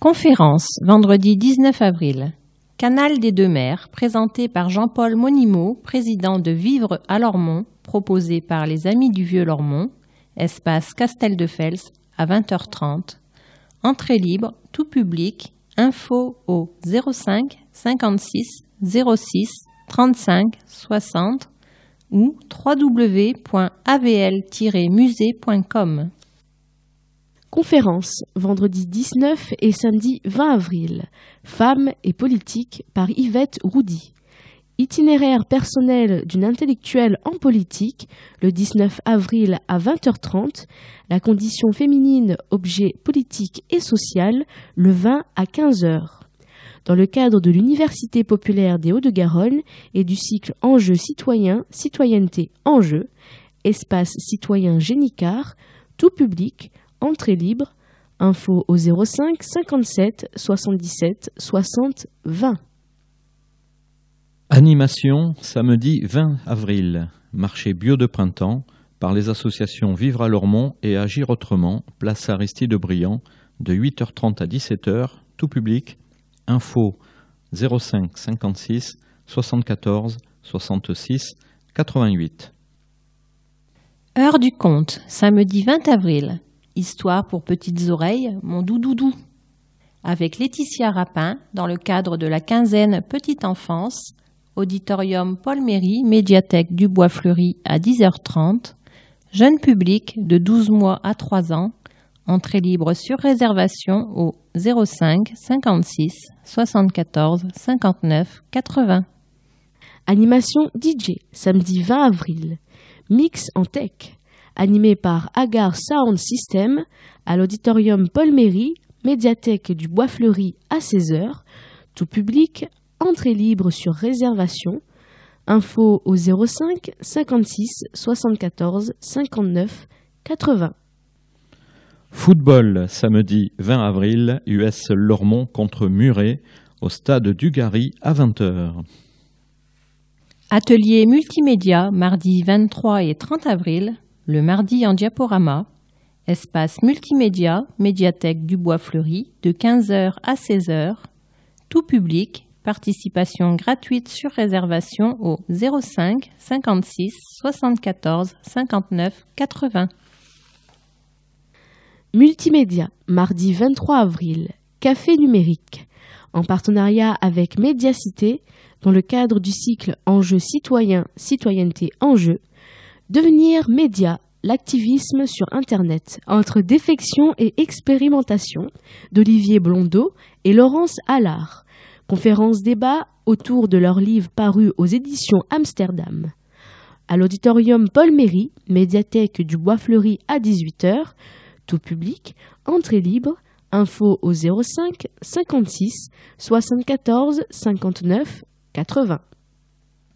Conférence vendredi 19 avril. Canal des deux mers, présenté par Jean-Paul Monimo, président de Vivre à Lormont, proposé par les Amis du Vieux Lormont, espace Castel de Fels à 20h30. Entrée libre, tout public, info au 05 56 06 35 60 ou www.avl-musée.com. Conférence vendredi 19 et samedi 20 avril. Femmes et politique par Yvette Roudy. Itinéraire personnel d'une intellectuelle en politique, le 19 avril à 20h30, la condition féminine, objet politique et social, le 20 à 15h dans le cadre de l'Université populaire des Hauts-de-Garonne et du cycle Enjeux citoyens, citoyenneté enjeux, espace citoyen Génicard, tout public, entrée libre, info au 05 57 77 60 20. Animation samedi 20 avril, marché bio de printemps par les associations Vivre à Lormont et Agir autrement, place Aristide Briand, de 8h30 à 17h, tout public, info 05 56 74 66 88. Heure du compte, samedi 20 avril. Histoire pour petites oreilles, mon doudoudou. Avec Laetitia Rapin, dans le cadre de la quinzaine Petite Enfance, Auditorium Paul Méry, médiathèque du Bois Fleuri à 10h30, jeune public de 12 mois à 3 ans, entrée libre sur réservation au 05 56 74 59 80. Animation DJ, samedi 20 avril. Mix en tech, animé par Agar Sound System à l'auditorium Paul Méry, médiathèque du Bois Fleuri à 16h. Tout public, entrée libre sur réservation. Info au 05 56 74 59 80. Football, samedi 20 avril, US Lormont contre Muret, au stade Dugarry à 20h. Atelier multimédia, mardi 23 et 30 avril, le mardi en diaporama. Espace multimédia, médiathèque du Bois Fleuri, de 15h à 16h. Tout public, participation gratuite sur réservation au 05 56 74 59 80. Multimédia, mardi 23 avril, Café numérique, en partenariat avec Médiacité, dans le cadre du cycle Enjeux citoyens, citoyenneté enjeux, devenir média, l'activisme sur Internet, entre défection et expérimentation, d'Olivier Blondeau et Laurence Allard. Conférence débat autour de leur livre paru aux éditions Amsterdam. À l'auditorium Paul Méry, médiathèque du Bois Fleuri à 18h, tout public, entrée libre, info au 05 56 74 59 80.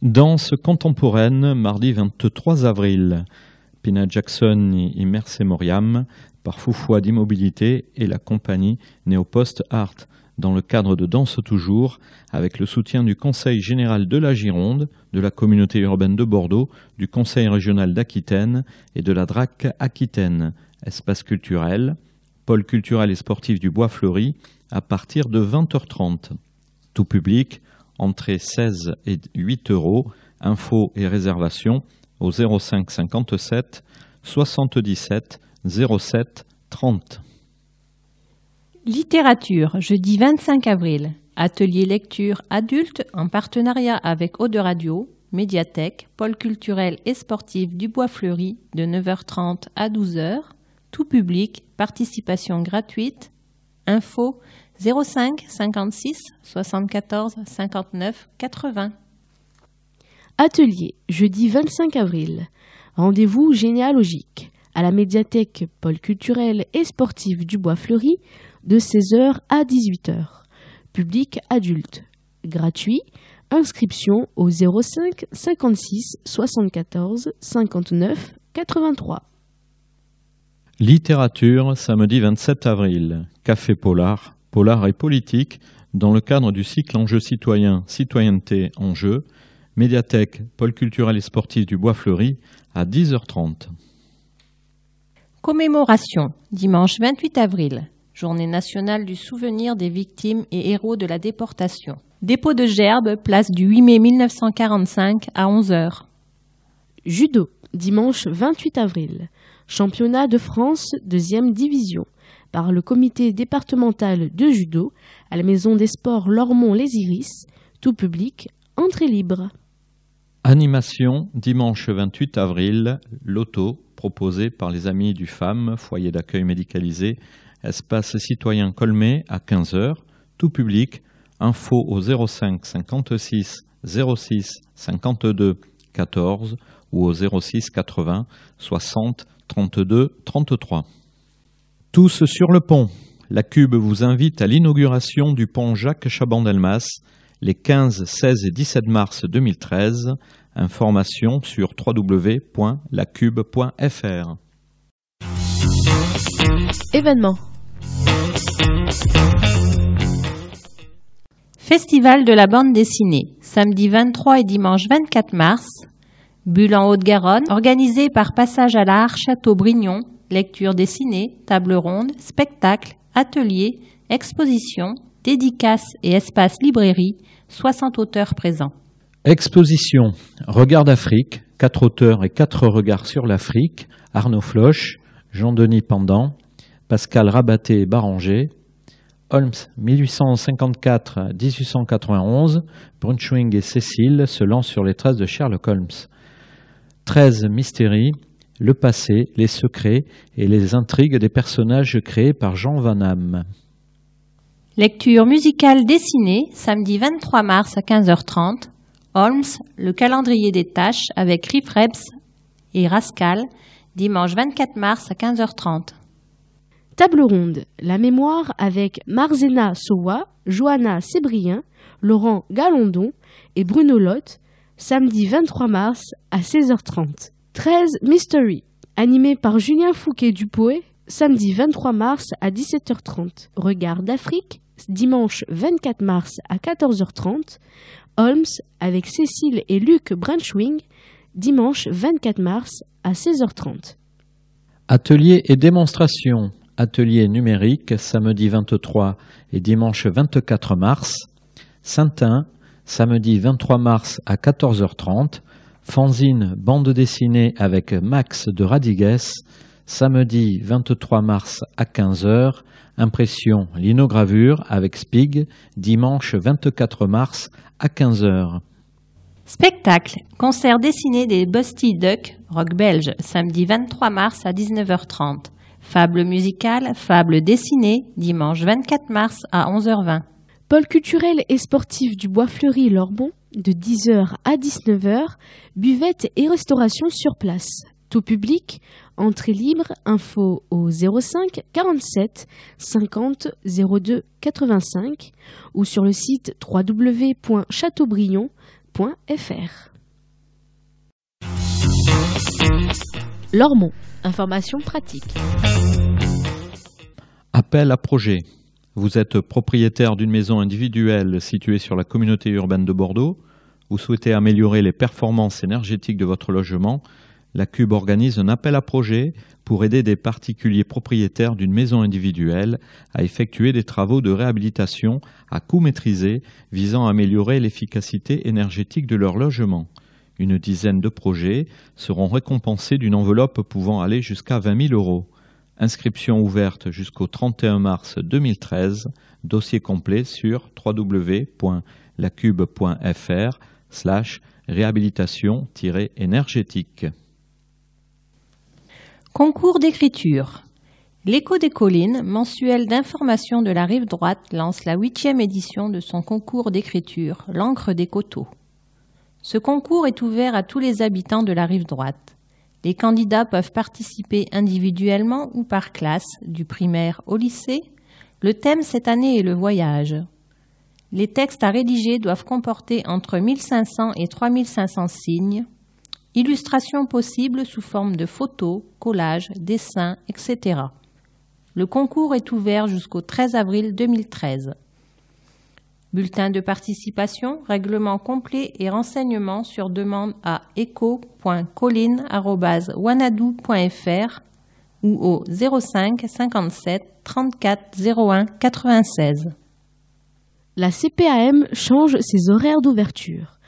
Danse contemporaine, mardi 23 avril. Pina Jackson et Mercé Moriam, par Foufoua d'Immobilité et la compagnie Néopost Art, dans le cadre de Danse Toujours, avec le soutien du Conseil général de la Gironde, de la communauté urbaine de Bordeaux, du Conseil régional d'Aquitaine et de la DRAC Aquitaine espace culturel, pôle culturel et sportif du Bois Fleuri, à partir de 20h30. Tout public, entrée 16 et 8 euros, infos et réservations au 05 57 77 07 30. Littérature, jeudi 25 avril. Atelier lecture adulte en partenariat avec Eau de Radio, médiathèque, pôle culturel et sportif du Bois Fleuri de 9h30 à 12h tout public, participation gratuite, info 05 56 74 59 80. Atelier, jeudi 25 avril. Rendez-vous généalogique à la médiathèque Pôle culturel et sportif du Bois Fleuri de 16h à 18h. Public adulte. Gratuit. Inscription au 05 56 74 59 83. Littérature, samedi 27 avril. Café Polar, Polar et politique, dans le cadre du cycle Enjeux citoyens, citoyenneté, enjeux, médiathèque, pôle culturel et sportif du Bois Fleuri, à 10h30. Commémoration, dimanche 28 avril. Journée nationale du souvenir des victimes et héros de la déportation. Dépôt de gerbe, place du 8 mai 1945 à 11h. Judo, dimanche 28 avril. Championnat de France, deuxième division, par le comité départemental de judo à la Maison des Sports Lormont-Les Iris, tout public, entrée libre. Animation, dimanche 28 avril, loto, proposé par les Amis du Femme, foyer d'accueil médicalisé, espace citoyen Colmé à 15h, tout public, info au 05 56 06 52 14 ou au 06 80 60 32 33. Tous sur le pont. La Cube vous invite à l'inauguration du pont Jacques Chaban-Delmas les 15, 16 et 17 mars 2013. Information sur www.lacube.fr. Événement. Festival de la bande dessinée, samedi 23 et dimanche 24 mars, Bulle en Haute-Garonne, organisé par Passage à l'Art Château-Brignon, lecture dessinée, table ronde, spectacle, atelier, exposition, dédicace et espace librairie, 60 auteurs présents. Exposition Regard d'Afrique, quatre auteurs et quatre regards sur l'Afrique, Arnaud Floch, Jean-Denis Pendant, Pascal Rabaté Baranger, Holmes 1854-1891, Brunschwing et Cécile se lancent sur les traces de Sherlock Holmes. 13 mystéries, le passé, les secrets et les intrigues des personnages créés par Jean Van Hamme. Lecture musicale dessinée, samedi 23 mars à 15h30. Holmes, le calendrier des tâches avec Riff Rebs et Rascal, dimanche 24 mars à 15h30. Table ronde, la mémoire avec Marzena Sowa, Johanna Sébrien, Laurent Galondon et Bruno Lotte, samedi 23 mars à 16h30. 13 Mystery, animé par Julien Fouquet-Dupoé, samedi 23 mars à 17h30. Regard d'Afrique, dimanche 24 mars à 14h30. Holmes avec Cécile et Luc Branchwing, dimanche 24 mars à 16h30. Atelier et démonstration. Atelier numérique, samedi 23 et dimanche 24 mars. Saint-Ain, samedi 23 mars à 14h30. Fanzine bande dessinée avec Max de Radigues, samedi 23 mars à 15h. Impression linogravure avec Spig, dimanche 24 mars à 15h. Spectacle, concert dessiné des Busty Duck, rock belge, samedi 23 mars à 19h30. Fable musicale, fable dessinée, dimanche 24 mars à 11h20. Pôle culturel et sportif du Bois Fleuri Lorbon, de 10h à 19h, buvette et restauration sur place. Tout public, entrée libre, info au 05 47 50 02 85 ou sur le site www.chateaubriand.fr. Lormont, information pratique. Appel à projet. Vous êtes propriétaire d'une maison individuelle située sur la communauté urbaine de Bordeaux. Vous souhaitez améliorer les performances énergétiques de votre logement. La Cube organise un appel à projet pour aider des particuliers propriétaires d'une maison individuelle à effectuer des travaux de réhabilitation à coût maîtrisé visant à améliorer l'efficacité énergétique de leur logement. Une dizaine de projets seront récompensés d'une enveloppe pouvant aller jusqu'à 20 000 euros. Inscription ouverte jusqu'au 31 mars 2013. Dossier complet sur www.lacube.fr slash réhabilitation-énergétique. Concours d'écriture. L'écho des collines, mensuel d'information de la rive droite, lance la huitième édition de son concours d'écriture, l'encre des coteaux. Ce concours est ouvert à tous les habitants de la rive droite. Les candidats peuvent participer individuellement ou par classe, du primaire au lycée. Le thème cette année est le voyage. Les textes à rédiger doivent comporter entre 1500 et 3500 signes, illustrations possibles sous forme de photos, collages, dessins, etc. Le concours est ouvert jusqu'au 13 avril 2013. Bulletin de participation, règlement complet et renseignements sur demande à echo.colline.wanadou.fr ou au 05 57 34 01 96. La CPAM change ses horaires d'ouverture.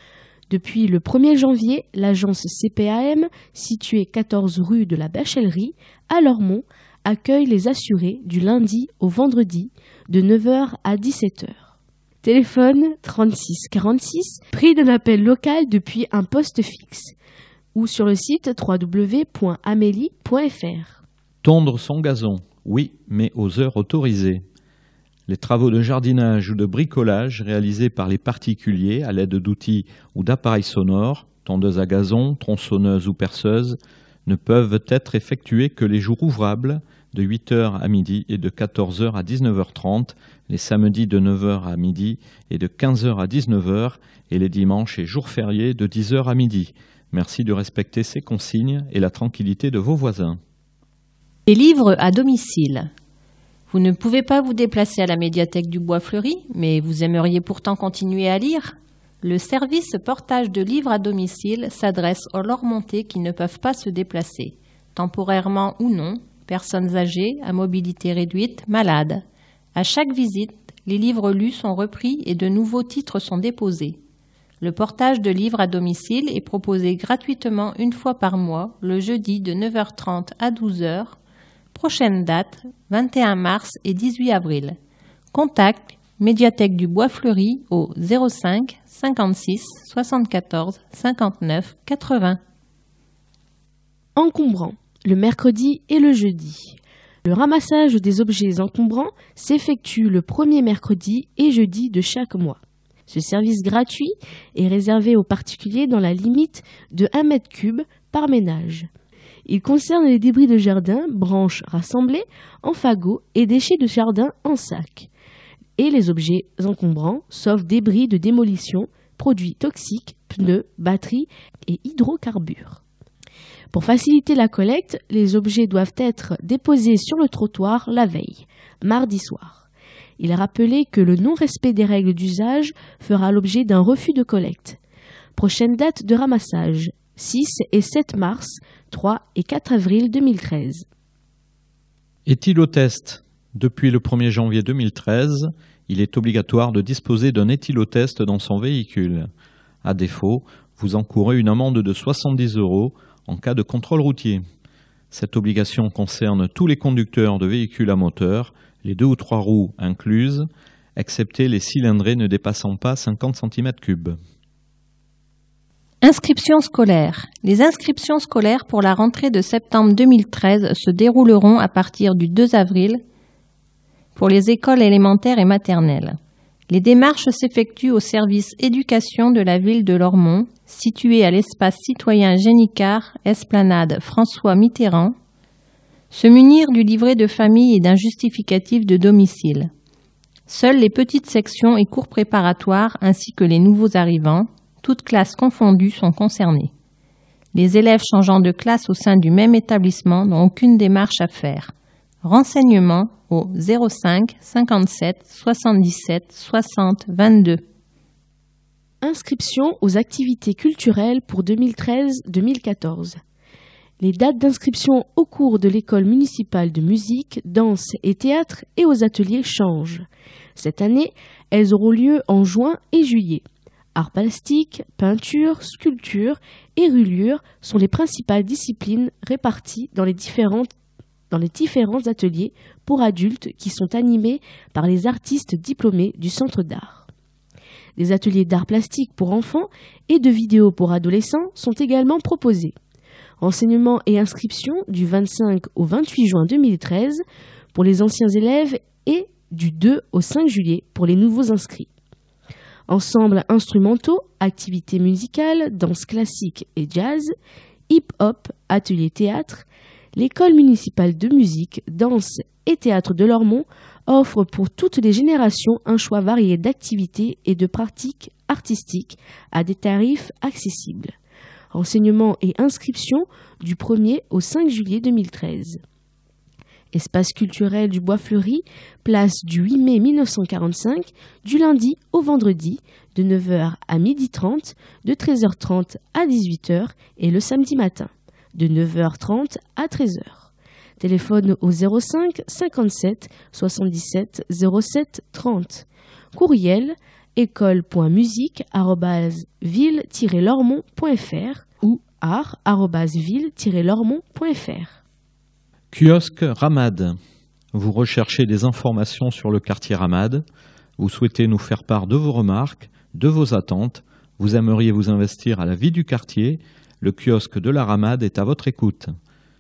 Depuis le 1er janvier, l'agence CPAM, située 14 rue de la Bachellerie, à Lormont, accueille les assurés du lundi au vendredi de 9h à 17h. Téléphone 36 46, prix d'un appel local depuis un poste fixe ou sur le site www.amélie.fr. Tondre son gazon, oui, mais aux heures autorisées. Les travaux de jardinage ou de bricolage réalisés par les particuliers à l'aide d'outils ou d'appareils sonores, tondeuses à gazon, tronçonneuses ou perceuses, ne peuvent être effectués que les jours ouvrables de 8h à midi et de 14h à 19h30, les samedis de 9h à midi et de 15h à 19h, et les dimanches et jours fériés de 10h à midi. Merci de respecter ces consignes et la tranquillité de vos voisins. Les livres à domicile. Vous ne pouvez pas vous déplacer à la médiathèque du Bois Fleuri, mais vous aimeriez pourtant continuer à lire Le service portage de livres à domicile s'adresse aux Lormontais qui ne peuvent pas se déplacer, temporairement ou non, personnes âgées, à mobilité réduite, malades. À chaque visite, les livres lus sont repris et de nouveaux titres sont déposés. Le portage de livres à domicile est proposé gratuitement une fois par mois, le jeudi de 9h30 à 12h. Prochaine date, 21 mars et 18 avril. Contact Médiathèque du Bois Fleuri au 05 56 74 59 80. Encombrant le mercredi et le jeudi. Le ramassage des objets encombrants s'effectue le premier mercredi et jeudi de chaque mois. Ce service gratuit est réservé aux particuliers dans la limite de 1 mètre cube par ménage. Il concerne les débris de jardin, branches rassemblées en fagots et déchets de jardin en sac, et les objets encombrants, sauf débris de démolition, produits toxiques, pneus, batteries et hydrocarbures. Pour faciliter la collecte, les objets doivent être déposés sur le trottoir la veille, mardi soir. Il est rappelé que le non-respect des règles d'usage fera l'objet d'un refus de collecte. Prochaine date de ramassage 6 et 7 mars, 3 et 4 avril 2013. Est-il test? Depuis le 1er janvier 2013, il est obligatoire de disposer d'un éthylotest dans son véhicule. À défaut, vous encourez une amende de 70 euros en cas de contrôle routier. Cette obligation concerne tous les conducteurs de véhicules à moteur, les deux ou trois roues incluses, excepté les cylindrés ne dépassant pas 50 cm3. Inscriptions scolaires. Les inscriptions scolaires pour la rentrée de septembre 2013 se dérouleront à partir du 2 avril pour les écoles élémentaires et maternelles. Les démarches s'effectuent au service éducation de la ville de Lormont, situé à l'espace citoyen Génicard, Esplanade François Mitterrand, se munir du livret de famille et d'un justificatif de domicile. Seules les petites sections et cours préparatoires ainsi que les nouveaux arrivants, toutes classes confondues, sont concernés. Les élèves changeant de classe au sein du même établissement n'ont aucune démarche à faire. Renseignements au 05 57 77 60 22. Inscription aux activités culturelles pour 2013-2014. Les dates d'inscription au cours de l'école municipale de musique, danse et théâtre et aux ateliers changent. Cette année, elles auront lieu en juin et juillet. Art plastique, peinture, sculpture et rulure sont les principales disciplines réparties dans les, dans les différents ateliers pour adultes qui sont animés par les artistes diplômés du centre d'art. Des ateliers d'art plastique pour enfants et de vidéos pour adolescents sont également proposés. Enseignement et inscription du 25 au 28 juin 2013 pour les anciens élèves et du 2 au 5 juillet pour les nouveaux inscrits. Ensemble instrumentaux, activités musicales, danse classique et jazz, hip-hop, atelier théâtre, l'école municipale de musique, danse et théâtre de Lormont offre pour toutes les générations un choix varié d'activités et de pratiques artistiques à des tarifs accessibles. Renseignements et inscriptions du 1er au 5 juillet 2013. Espace culturel du Bois Fleuri, place du 8 mai 1945, du lundi au vendredi, de 9h à 12h30, de 13h30 à 18h et le samedi matin, de 9h30 à 13h. Téléphone au 05 57 77 07 30. Courriel école.musique-ville-lormont.fr ou art-ville-lormont.fr. Kiosque Ramad. Vous recherchez des informations sur le quartier Ramad. Vous souhaitez nous faire part de vos remarques, de vos attentes. Vous aimeriez vous investir à la vie du quartier. Le kiosque de la Ramade est à votre écoute.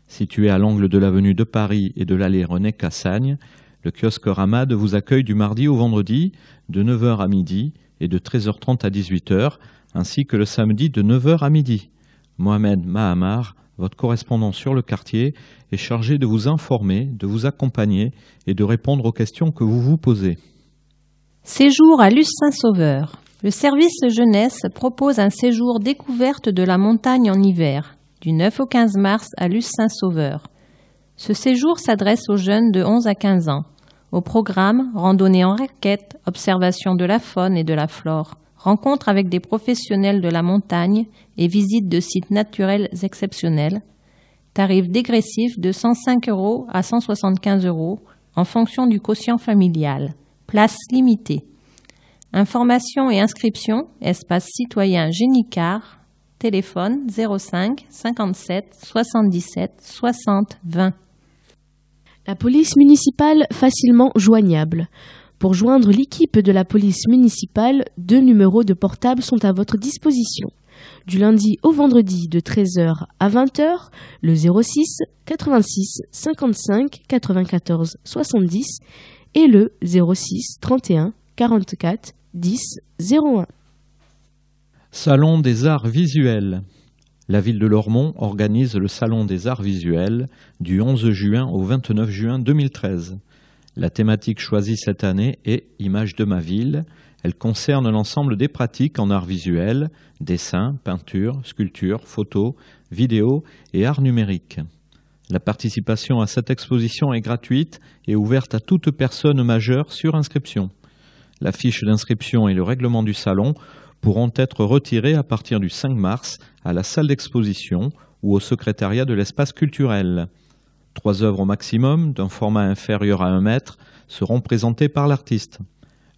Situé à l'angle de l'avenue de Paris et de l'allée René Cassagne, le kiosque Ramad vous accueille du mardi au vendredi de 9h à midi et de 13h30 à 18h, ainsi que le samedi de 9h à midi. Mohamed Mahamar votre correspondant sur le quartier, est chargé de vous informer, de vous accompagner et de répondre aux questions que vous vous posez. Séjour à Luce Saint-Sauveur. Le service jeunesse propose un séjour découverte de la montagne en hiver, du 9 au 15 mars à Luce Saint-Sauveur. Ce séjour s'adresse aux jeunes de 11 à 15 ans. Au programme, randonnée en raquette, observation de la faune et de la flore rencontres avec des professionnels de la montagne et visites de sites naturels exceptionnels, tarif dégressif de 105 euros à 175 euros en fonction du quotient familial, place limitée. Informations et inscriptions, espace citoyen Génicard, téléphone 05 57 77 60 20. La police municipale facilement joignable. Pour joindre l'équipe de la police municipale, deux numéros de portable sont à votre disposition. Du lundi au vendredi de 13h à 20h, le 06 86 55 94 70 et le 06 31 44 10 01. Salon des arts visuels. La ville de Lormont organise le Salon des arts visuels du 11 juin au 29 juin 2013. La thématique choisie cette année est Image de ma ville. Elle concerne l'ensemble des pratiques en art visuel, dessin, peinture, sculpture, photo, vidéo et art numérique. La participation à cette exposition est gratuite et ouverte à toute personne majeure sur inscription. La fiche d'inscription et le règlement du salon pourront être retirés à partir du 5 mars à la salle d'exposition ou au secrétariat de l'espace culturel. Trois œuvres au maximum, d'un format inférieur à un mètre, seront présentées par l'artiste.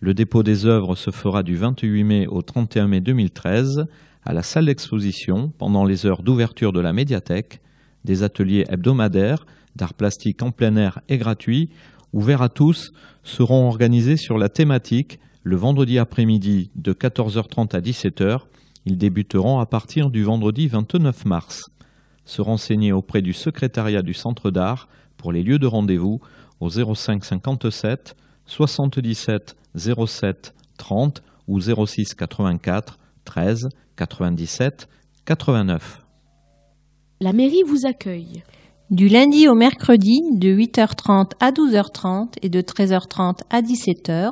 Le dépôt des œuvres se fera du 28 mai au 31 mai 2013 à la salle d'exposition pendant les heures d'ouverture de la médiathèque. Des ateliers hebdomadaires d'art plastique en plein air et gratuits, ouverts à tous, seront organisés sur la thématique le vendredi après-midi de 14h30 à 17h. Ils débuteront à partir du vendredi 29 mars. Se renseigner auprès du secrétariat du Centre d'art pour les lieux de rendez-vous au 05 57 77 07 30 ou 06 84 13 97 89. La mairie vous accueille. Du lundi au mercredi de 8h30 à 12h30 et de 13h30 à 17h.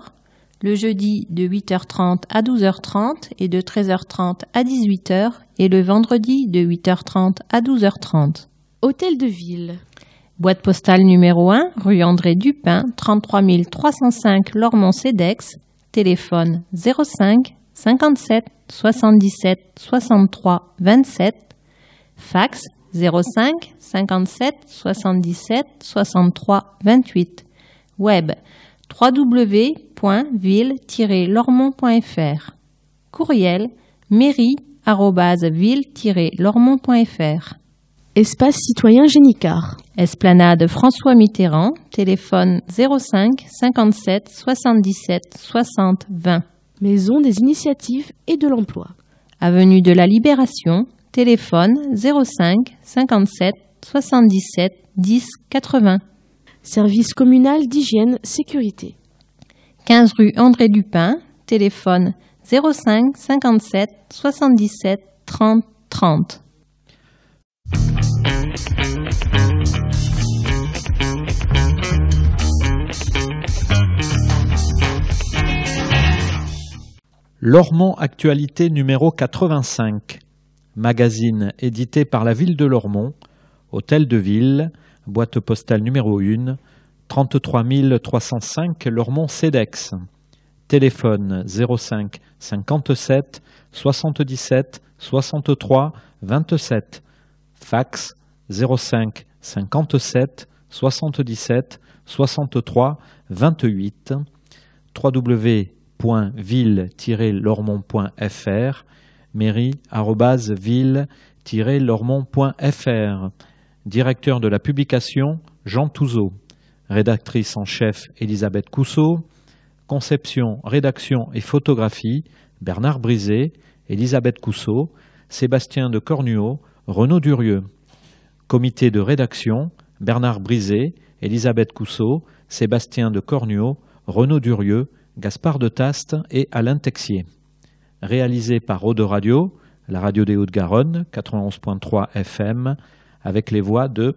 Le jeudi de 8h30 à 12h30 et de 13h30 à 18h. Et le vendredi de 8h30 à 12h30. Hôtel de ville. Boîte postale numéro 1, rue André Dupin, 33 305 Lormont-Cedex. Téléphone 05 57 77 63 27. Fax 05 57 77 63 28. Web www.ville-lormont.fr. Courriel mairie-ville-lormont.fr. Espace citoyen Génicard. Esplanade François Mitterrand, téléphone 05 57 77 60 20. Maison des initiatives et de l'emploi. Avenue de la Libération, téléphone 05 57 77 10 80. Service communal d'hygiène sécurité. 15 rue André Dupin, téléphone 05 57 77 30 30. Lormont Actualité numéro 85. Magazine édité par la ville de Lormont. Hôtel de ville, boîte postale numéro 1, 33 305 Lormont-Cedex. Téléphone 05 57 77 63 27. Fax 05 57 77 63 28. www.ville-lormont.fr mairie-ville-lormont.fr Directeur de la publication, Jean Touzeau. Rédactrice en chef, Elisabeth Cousseau. Conception, rédaction et photographie, Bernard Brisé, Elisabeth Cousseau, Sébastien de Cornuau, Renaud Durieux. Comité de rédaction, Bernard Brisé, Elisabeth Cousseau, Sébastien de Cornuau, Renaud Durieux, Gaspard de Taste et Alain Texier. Réalisé par Eau de Radio, la radio des Hauts-de-Garonne, 91.3 FM, avec les voix de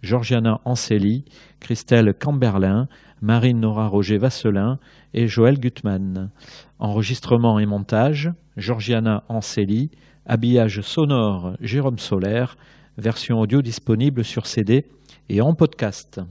Georgiana Anceli, Christelle Camberlin, Marine Nora Roger Vasselin et Joël Gutmann. Enregistrement et montage, Georgiana Anceli, habillage sonore Jérôme Solaire, version audio disponible sur CD et en podcast.